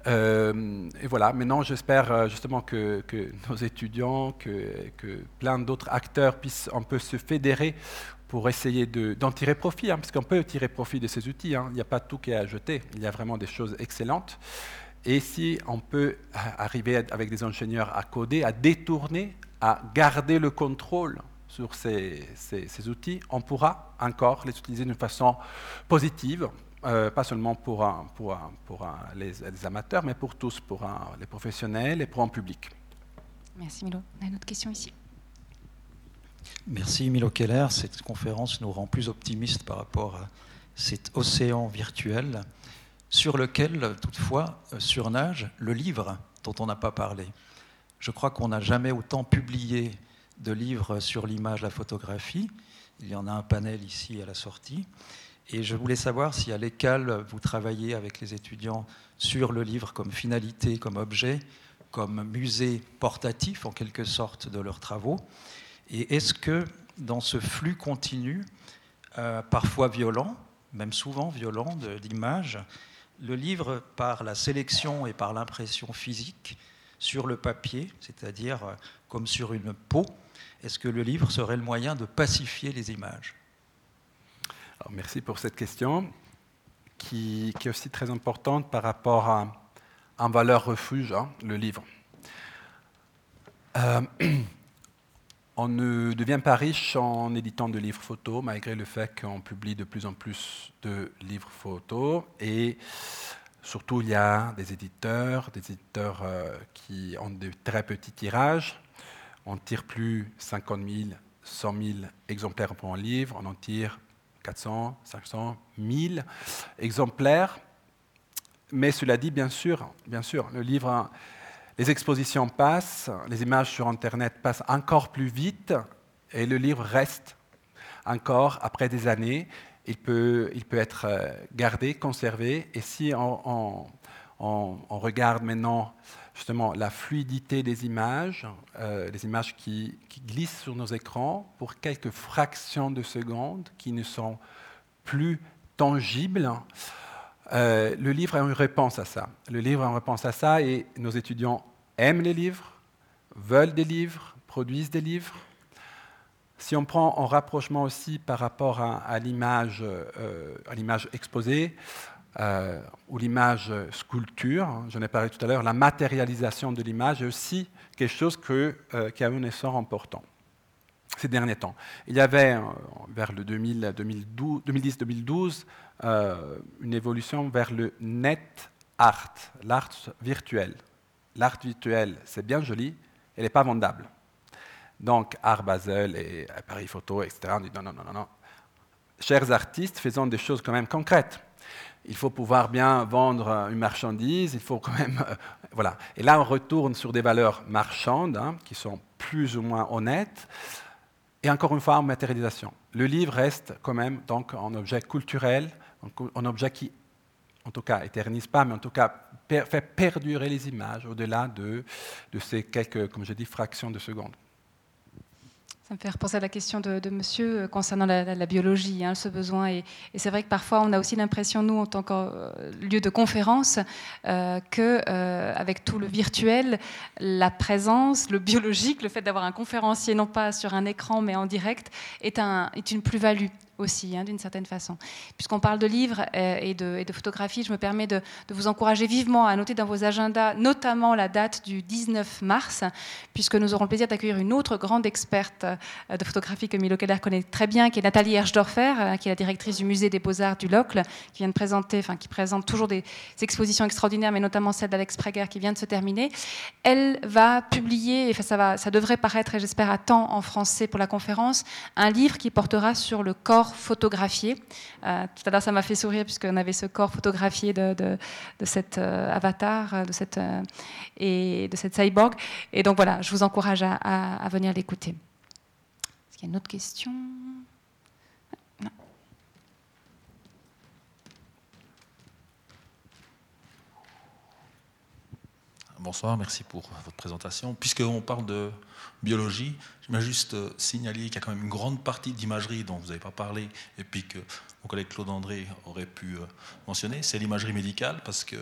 Euh, et voilà, maintenant j'espère justement que, nos étudiants, que, plein d'autres acteurs puissent un peu se fédérer pour essayer de- d'en tirer profit, hein, parce qu'on peut tirer profit de ces outils. hein. Il n'y a pas tout qui est à jeter, il y a vraiment des choses excellentes. Et si on peut a- arriver avec des ingénieurs à coder, à détourner, à garder le contrôle sur ces, ces- ces outils, on pourra encore les utiliser d'une façon positive, euh, pas seulement pour, un- pour, un- pour un- les, les amateurs, mais pour tous, pour un- les professionnels et pour un public. Merci Milo. On a une autre question ici. Merci Milo Keller. Cette conférence nous rend plus optimistes par rapport à cet océan virtuel sur lequel, toutefois, euh, surnage le livre dont on n'a pas parlé. Je crois qu'on n'a jamais autant publié de livres sur l'image, la photographie. Il y en a un panel ici à la sortie. Et je voulais savoir si à l'ECAL, vous travaillez avec les étudiants sur le livre comme finalité, comme objet, comme musée portatif en quelque sorte de leurs travaux. Et est-ce que dans ce flux continu, euh, parfois violent, même souvent violent d'images, le livre, par la sélection et par l'impression physique sur le papier, c'est-à-dire euh, comme sur une peau, est-ce que le livre serait le moyen de pacifier les images? Merci pour cette question qui, qui est aussi très importante par rapport à un valeur refuge, hein, le livre. Euh, on ne devient pas riche en éditant de livres photos, malgré le fait qu'on publie de plus en plus de livres photos. Et surtout, il y a des éditeurs, des éditeurs euh, qui ont de très petits tirages. On tire plus 50 000, 100 000 exemplaires pour un livre, on en tire 400, 500, 1000 exemplaires. Mais cela dit, bien sûr, bien sûr, le livre, les expositions passent, les images sur Internet passent encore plus vite, Et le livre reste encore après des années. Il peut, il peut être euh, gardé, conservé. Et si on, regarde maintenant justement la fluidité des images, euh, les images qui, qui glissent sur nos écrans pour quelques fractions de secondes, qui ne sont plus tangibles, euh, le livre a une réponse à ça. Le livre a une réponse à ça et nos étudiants aiment les livres, veulent des livres, produisent des livres. Si on prend en rapprochement aussi par rapport à, à l'image, euh, exposée euh, ou l'image sculpture, hein, j'en ai parlé tout à l'heure, la matérialisation de l'image est aussi quelque chose qui a un essor important ces derniers temps. Il y avait vers le 2000, 2012 2010-2012 euh, une évolution vers le net art, l'art virtuel. L'art virtuel, c'est bien joli, elle n'est pas vendable. Donc, Art Basel et Paris Photo, etc., on dit non, non, non, non. Chers artistes, faisons des choses quand même concrètes. Il faut pouvoir bien vendre euh, une marchandise, il faut quand même. euh, voilà. Et là, on retourne sur des valeurs marchandes, hein, qui sont plus ou moins honnêtes. Et encore une fois, en matérialisation. Le livre reste quand même donc un objet culturel, un objet qui, en tout cas, éternise pas, mais en tout cas fait perdurer les images au-delà de, ces quelques, comme je dis, fractions de secondes. Ça me fait repenser à la question de, monsieur euh, concernant la, biologie, hein, ce besoin. Et, c'est vrai que parfois, on a aussi l'impression, nous, en tant que euh, lieu de conférence, euh, que euh, tout le virtuel, la présence, le biologique, le fait d'avoir un conférencier, non pas sur un écran, mais en direct, est une plus-value aussi, hein, d'une certaine façon. Puisqu'on parle de livres euh, et, de, et photographie, je me permets de, vous encourager vivement à noter dans vos agendas, notamment la date du 19 mars, puisque nous aurons le plaisir d'accueillir une autre grande experte euh, de photographie que Milo Keller connaît très bien, qui est Nathalie Herschdorfer, euh, qui est la directrice du musée des Beaux-Arts du Locle, qui vient de présenter, enfin qui présente toujours des expositions extraordinaires, mais notamment celle d'Alex Prager qui vient de se terminer. Elle va publier, enfin ça, va, ça devrait paraître, et j'espère à temps en français pour la conférence, un livre qui portera sur le corps photographié. Euh, tout à l'heure, ça m'a fait sourire puisqu'on avait ce corps photographié de, de, de cet euh, avatar, euh, de cette, et de cette cyborg. Et donc voilà, je vous encourage à, à- venir l'écouter. Est-ce qu'il y a une autre question? Bonsoir, merci pour votre présentation. Puisqu'on parle de biologie, j'aimerais juste euh, signaler qu'il y a quand même une grande partie d'imagerie dont vous n'avez pas parlé et puis que mon collègue Claude André aurait pu euh, mentionner, c'est l'imagerie médicale parce que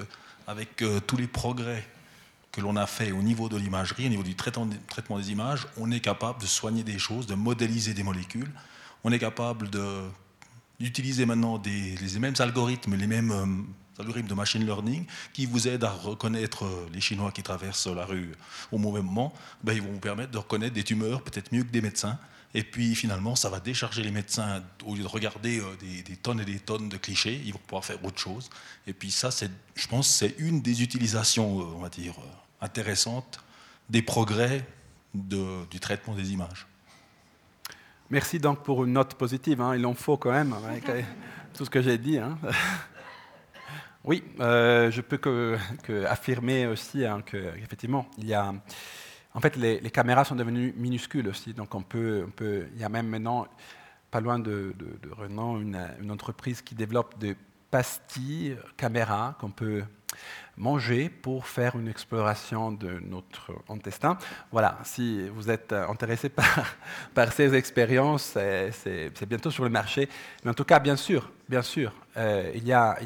avec euh, tous les progrès que l'on a fait au niveau de l'imagerie, au niveau du traitement des, images, on est capable de soigner des choses, de modéliser des molécules. On est capable d'utiliser maintenant les mêmes algorithmes, les mêmes algorithmes de machine learning qui vous aident à reconnaître euh, les Chinois qui traversent la rue au mauvais moment. Ben, ils vont vous permettre de reconnaître des tumeurs peut-être mieux que des médecins. Et puis finalement, ça va décharger les médecins au lieu de regarder euh, des, tonnes et des tonnes de clichés, ils vont pouvoir faire autre chose. Et puis ça, je pense, c'est une des utilisations, euh, on va dire, intéressantes des progrès du traitement des images. Merci donc pour une note positive. hein. Il en faut quand même, avec tout ce que j'ai dit. hein. Oui, euh, je peux que, affirmer aussi hein, qu'effectivement, il y a. En fait, les, les caméras sont devenues minuscules aussi. Donc, on peut, on peut, il y a même maintenant, pas loin de, de, de Renan, une, une entreprise qui développe des pastilles caméras qu'on peut manger pour faire une exploration de notre intestin. Voilà, si vous êtes euh, intéressé par, ces expériences, c'est- bientôt sur le marché. Mais en tout cas, bien sûr, bien sûr, euh, il y a,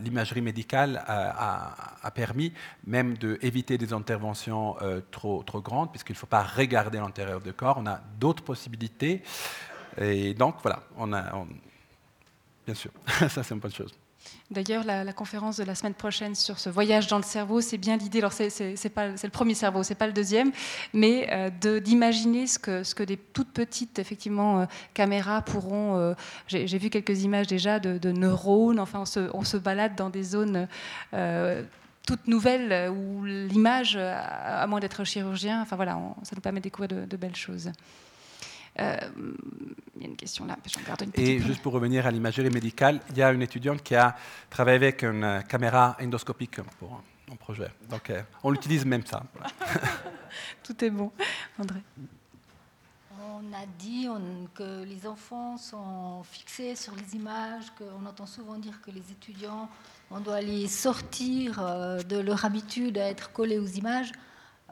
l'imagerie médicale a, a- permis même d'éviter des interventions euh, trop, trop grandes, puisqu'il ne faut pas regarder l'intérieur du corps. On a d'autres possibilités. Et donc, voilà, on a, bien sûr, ça c'est une bonne chose. D'ailleurs, la, conférence de la semaine prochaine sur ce voyage dans le cerveau, c'est bien l'idée. Alors, c'est le premier cerveau, c'est pas le deuxième, mais euh, d'imaginer ce que, ce que des toutes petites, effectivement, euh, caméras pourront. euh, J'ai vu quelques images déjà de, neurones. Enfin, on se, on se balade dans des zones. toutes nouvelles euh, où l'image, à moins d'être chirurgien, enfin voilà, on- ça nous permet de découvrir de belles choses. Euh, Il y a une question là, j'en garde une petite. Et juste pour revenir à l'imagerie médicale, il y a une étudiante qui a travaillé avec une euh, caméra endoscopique pour un projet. Donc, euh, on utilise même ça. Tout est bon, André. On a dit on- que les enfants sont fixés sur les images, qu'on entend souvent dire que les étudiants, on doit les sortir de leur habitude à être collés aux images.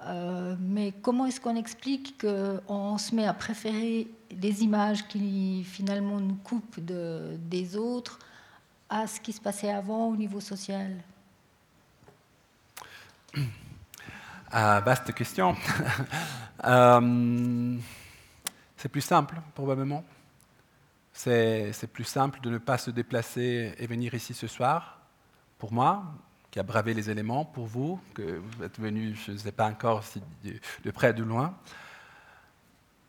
Euh, mais comment est-ce qu'on explique qu'on se met à préférer des images qui finalement nous coupent de- des autres à ce qui se passait avant au niveau social? Ah, vaste question. Euh, c'est plus simple, probablement. C'est plus simple de ne pas se déplacer et venir ici ce soir, pour moi, qui a bravé les éléments, pour vous, que vous êtes venu, je ne sais pas encore si de, près ou de loin.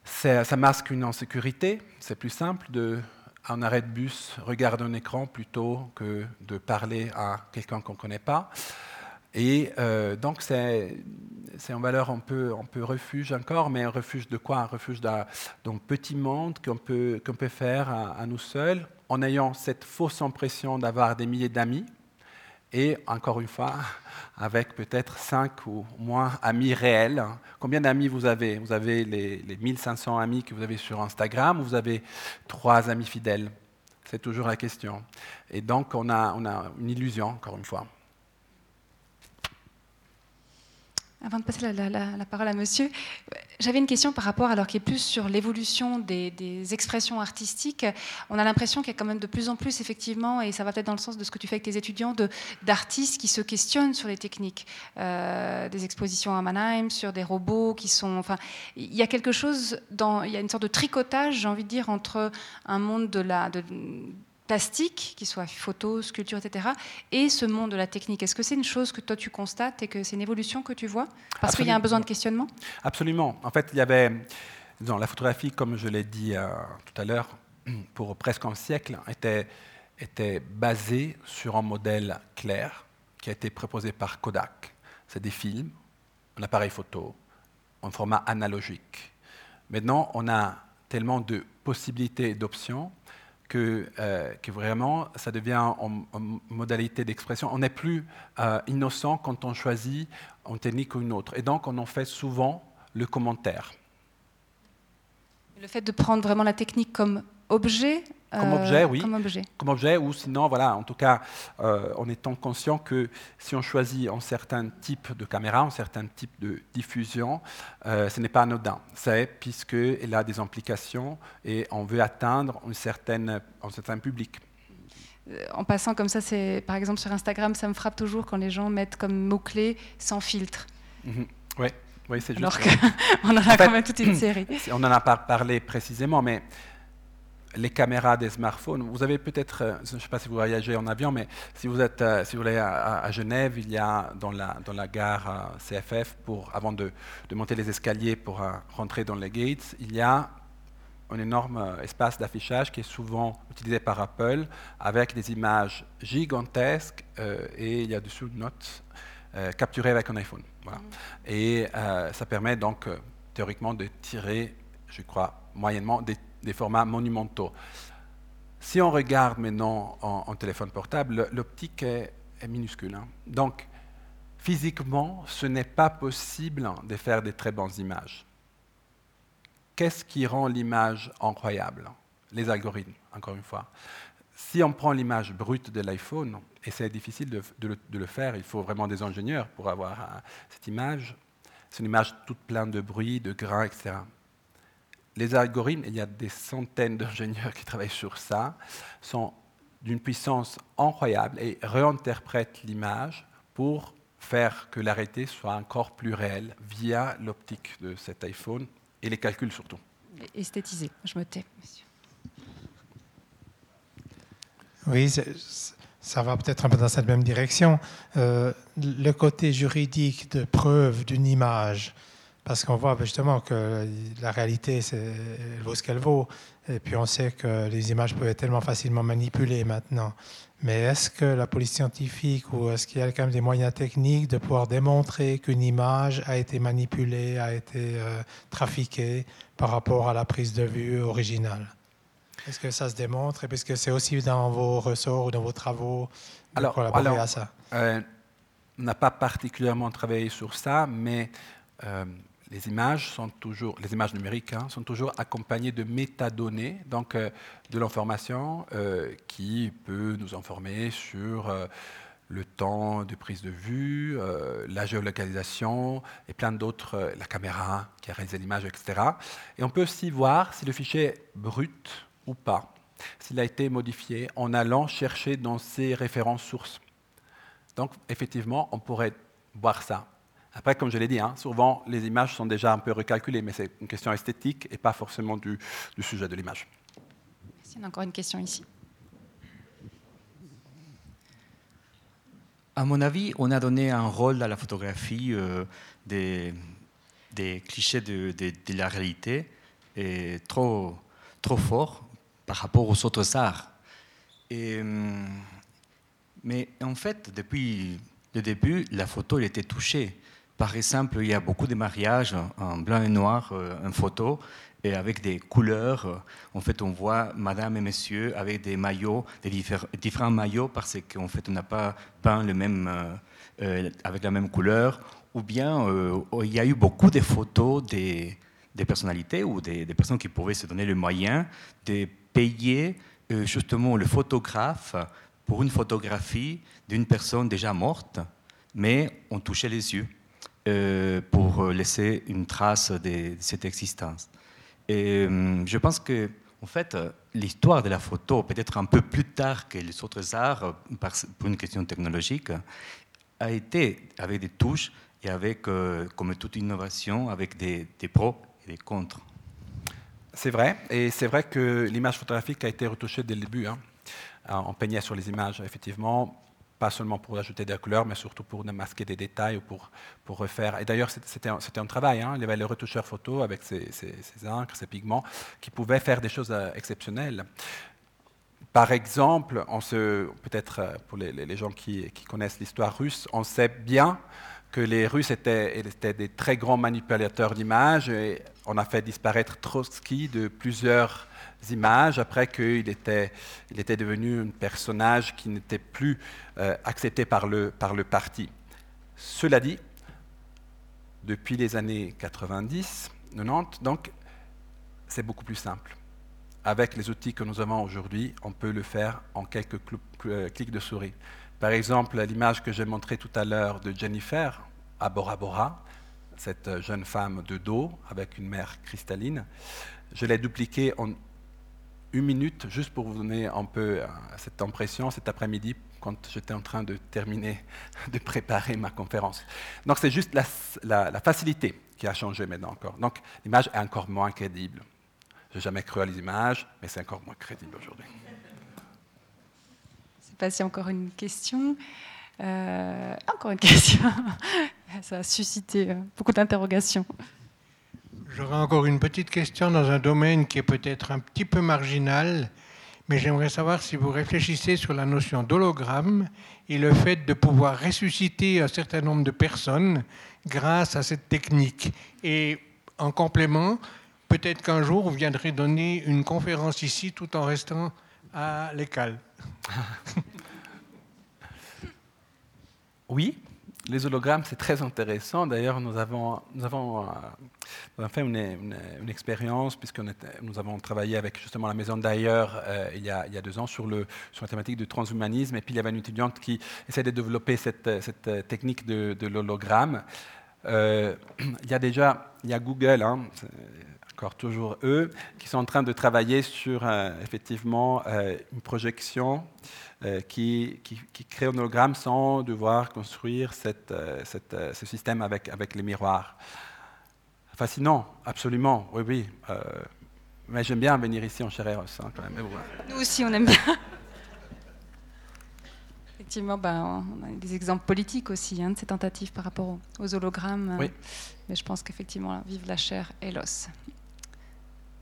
Ça masque une insécurité. C'est plus simple de, en arrêt de bus, regarder un écran plutôt que de parler à quelqu'un qu'on ne connaît pas. Et euh, donc, c'est en valeur un peu, un peu refuge encore, mais un refuge de quoi? Un refuge d'un petit monde qu'on peut, qu'on peut faire à, à nous seuls, en ayant cette fausse impression d'avoir des milliers d'amis, et encore une fois, avec peut-être cinq ou moins amis réels. Combien d'amis vous avez? Vous avez les, les 1500 amis que vous avez sur Instagram, ou vous avez trois amis fidèles? C'est toujours la question. Et donc, on a, on a une illusion, encore une fois. Avant de passer la, parole à monsieur, j'avais une question par rapport, alors qui est plus sur l'évolution des, expressions artistiques. On a l'impression qu'il y a quand même de plus en plus, effectivement, et ça va peut-être dans le sens de ce que tu fais avec tes étudiants, d'artistes qui se questionnent sur les techniques. Euh, des expositions à Mannheim, sur des robots qui sont. Enfin, il y a quelque chose, dans, il y a une sorte de tricotage, j'ai envie de dire, entre un monde de la. Plastique, qui soit photo, sculpture, etc., et ce monde de la technique. Est-ce que c'est une chose que toi tu constates et que c'est une évolution que tu vois Parce qu'il y a un besoin de questionnement? Absolument. En fait, il y avait, dans la photographie, comme je l'ai dit euh, tout à l'heure, pour presque un siècle, était, était basée sur un modèle clair qui a été proposé par Kodak. C'est des films, un appareil photo, en format analogique. Maintenant, on a tellement de possibilités et d'options que, euh, que vraiment, ça devient en, en modalité d'expression. On n'est plus euh, innocent quand on choisit une technique ou une autre. Et donc, on en fait souvent le commentaire. Le fait de prendre vraiment la technique comme objet Comme euh, objet, oui. Comme objet. Comme objet, ou sinon, voilà, en tout cas, euh, en étant conscient que si on choisit un certain type de caméra, un certain type de diffusion, euh, ce n'est pas anodin. C'est puisqu'elle a des implications et on veut atteindre une certaine, un certain public. Euh, En passant comme ça, c'est par exemple sur Instagram, ça me frappe toujours quand les gens mettent comme mot-clé sans filtre. Ouais. Oui, c'est juste. Alors qu'on en a quand même toute une série. On n'en a pas parlé précisément, mais les caméras des smartphones, vous avez peut-être, euh, je ne sais pas si vous voyagez en avion, mais si vous êtes, euh, si vous allez à, à Genève, il y a dans la, dans la gare euh, CFF, pour, avant de, de monter les escaliers pour rentrer dans les gates, il y a un énorme espace d'affichage qui est souvent utilisé par Apple avec des images gigantesques euh, et il y a dessus une note euh, capturée avec un iPhone. Voilà. Et euh, ça permet donc théoriquement de tirer, je crois, moyennement des, des formats monumentaux. Si on regarde maintenant en, en téléphone portable, le- l'optique est, minuscule. hein. Donc, physiquement, ce n'est pas possible de faire des très bonnes images. Qu'est-ce qui rend l'image incroyable? Les algorithmes, encore une fois. Si on prend l'image brute de l'iPhone, et c'est difficile de, de le, de le faire, il faut vraiment des ingénieurs pour avoir euh, cette image, c'est une image toute pleine de bruit, de grains, etc. Les algorithmes, il y a des centaines d'ingénieurs qui travaillent sur ça, sont d'une puissance incroyable et réinterprètent l'image pour faire que la réalité soit encore plus réelle via l'optique de cet iPhone et les calculs surtout. Esthétisé, je me tais, monsieur. Oui, ça va peut-être un peu dans cette même direction. Euh, le côté juridique de preuve d'une image, parce qu'on voit justement que la réalité, elle vaut ce qu'elle vaut. Et puis on sait que les images peuvent être tellement facilement manipulées maintenant. Mais est-ce que la police scientifique ou est-ce qu'il y a quand même des moyens techniques de pouvoir démontrer qu'une image a été manipulée, a été euh, trafiquée par rapport à la prise de vue originale? Est-ce que ça se démontre? Et puisque c'est aussi dans vos ressorts ou dans vos travaux Alors, collaborer alors, à ça? euh, on n'a pas particulièrement travaillé sur ça, mais euh, les images sont toujours, les images numériques hein, sont toujours accompagnées de métadonnées, donc euh, de l'information euh, qui peut nous informer sur euh, le temps de prise de vue, la géolocalisation et plein d'autres, la caméra qui a réalisé l'image, etc. Et on peut aussi voir si le fichier est brut ou pas, s'il a été modifié en allant chercher dans ses références sources. Donc effectivement, on pourrait voir ça après, comme je l'ai dit, hein, souvent les images sont déjà un peu recalculées, mais c'est une question esthétique et pas forcément du, sujet de l'image. Il y a encore une question ici. À mon avis, on a donné un rôle à la photographie euh, des, des, clichés de, la réalité et trop, trop fort par rapport aux autres arts. Et, hum, mais en fait, depuis le début, la photo elle était touchée. Par exemple, il y a beaucoup de mariages en blanc et noir, euh, en photo, et avec des couleurs. En fait, on voit madame et monsieur avec des maillots, des différents maillots, parce qu'en fait, on n'a pas peint le même, euh, euh, avec la même couleur. Ou bien, il y a eu beaucoup de photos des, personnalités ou des, personnes qui pouvaient se donner le moyen de payer justement le photographe pour une photographie d'une personne déjà morte, mais on touchait les yeux. Euh, pour laisser une trace de cette existence. Et euh, je pense que, en fait, l'histoire de la photo, peut-être un peu plus tard que les autres arts, pour une question technologique, a été avec des touches et avec, euh, comme toute innovation, avec des, pros et des contre. C'est vrai, et c'est vrai que l'image photographique a été retouchée dès le début. Hein. On peignait sur les images, effectivement pas seulement pour ajouter des couleurs, mais surtout pour masquer des détails ou pour, pour refaire. Et d'ailleurs, c'était un, travail. Hein. Il y avait le retoucheur photo avec ses, ses, ses, encres, pigments, qui pouvaient faire des choses euh, exceptionnelles. Par exemple, on se, peut-être euh, pour les, les gens qui, qui connaissent l'histoire russe, on sait bien que les Russes étaient, étaient des très grands manipulateurs d'images on a fait disparaître Trotsky de plusieurs images après qu'il était, il était devenu un personnage qui n'était plus euh, accepté par le, par le parti. Cela dit, depuis les années 90, 90, donc c'est beaucoup plus simple. Avec les outils que nous avons aujourd'hui, on peut le faire en quelques euh, clics de souris. Par exemple, l'image que j'ai montrée tout à l'heure de Jennifer à Bora Bora, cette jeune femme de dos avec une mer cristalline, je l'ai dupliquée en une minute juste pour vous donner un peu euh, cette impression cet après-midi quand j'étais en train de terminer de préparer ma conférence. Donc c'est juste la, facilité qui a changé maintenant encore. Donc l'image est encore moins crédible. Je n'ai jamais cru à les images, mais c'est encore moins crédible aujourd'hui. Je ne sais pas si encore une question. Euh, encore une question. Ça a suscité euh, beaucoup d'interrogations. J'aurais encore une petite question dans un domaine qui est peut-être un petit peu marginal, mais j'aimerais savoir si vous réfléchissez sur la notion d'hologramme et le fait de pouvoir ressusciter un certain nombre de personnes grâce à cette technique. Et en complément, peut-être qu'un jour, vous viendrez donner une conférence ici tout en restant à l'école. Oui, les hologrammes, c'est très intéressant. D'ailleurs, nous avons, euh, fait une, expérience, puisque nous avons travaillé avec justement la maison d'ailleurs euh, il, y a deux ans sur, la thématique du transhumanisme. Et puis, il y avait une étudiante qui essayait de développer cette, cette technique de, l'hologramme. Euh, il y a déjà il y a Google, hein, encore toujours eux, qui sont en train de travailler sur effectivement une projection euh, qui, qui, crée un hologramme sans devoir construire cette, euh, euh, ce système avec, avec les miroirs. Fascinant, absolument, oui, oui. mais j'aime bien venir ici en chair et os, hein, quand même. Nous aussi, on aime bien. Effectivement, ben, on a des exemples politiques aussi hein, de ces tentatives par rapport aux hologrammes. Oui. Mais je pense qu'effectivement, vive la chair et l'os.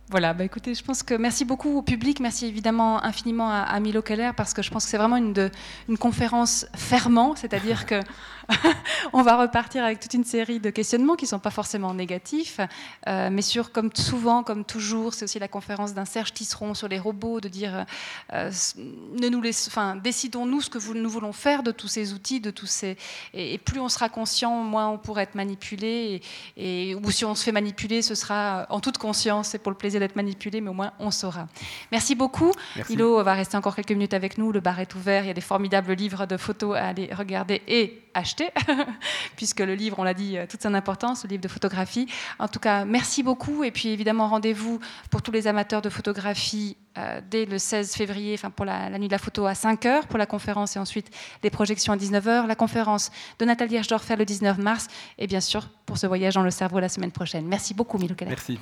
Voilà, bah écoutez, je pense que merci beaucoup au public, merci évidemment infiniment à, Milo Keller parce que je pense que c'est vraiment une, une conférence fermant, c'est-à-dire que on va repartir avec toute une série de questionnements qui ne sont pas forcément négatifs, euh, mais sur, comme souvent, comme toujours, c'est aussi la conférence d'un Serge Tisseron sur les robots, de dire, euh, ne nous laisse, enfin, décidons-nous ce que nous voulons faire de tous ces outils, de tous ces, et, plus on sera conscient, moins on pourra être manipulé, et, ou si on se fait manipuler, ce sera en toute conscience, c'est pour le plaisir d'être manipulé, mais au moins on saura. Merci beaucoup. Merci. Ilo va rester encore quelques minutes avec nous, le bar est ouvert, il y a des formidables livres de photos à aller regarder et acheter, puisque le livre, on l'a dit, toute son importance, le livre de photographie. En tout cas, merci beaucoup. Et puis évidemment, rendez-vous pour tous les amateurs de photographie euh, dès le 16 février, enfin pour la, nuit de la photo à 5h pour la conférence et ensuite les projections à 19h. La conférence de Nathalie Herschdorfer le 19 mars et bien sûr pour ce voyage dans le cerveau la semaine prochaine. Merci beaucoup, Milo Keller. Merci.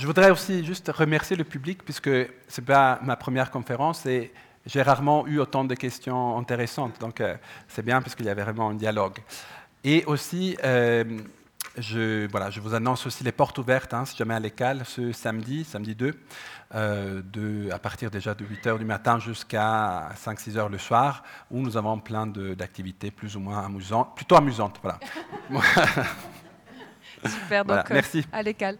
Je voudrais aussi juste remercier le public, puisque ce n'est pas ma première conférence et j'ai rarement eu autant de questions intéressantes. Donc euh, c'est bien, puisqu'il y avait vraiment un dialogue. Et aussi, euh, je, voilà, je vous annonce aussi les portes ouvertes, hein, si jamais à l'école, ce samedi, samedi 2, euh, de, à partir déjà de 8h du matin jusqu'à 5-6 h le soir, où nous avons plein d'activités plus ou moins amusantes, plutôt amusantes. Voilà. Super, donc Voilà, merci. à l'école.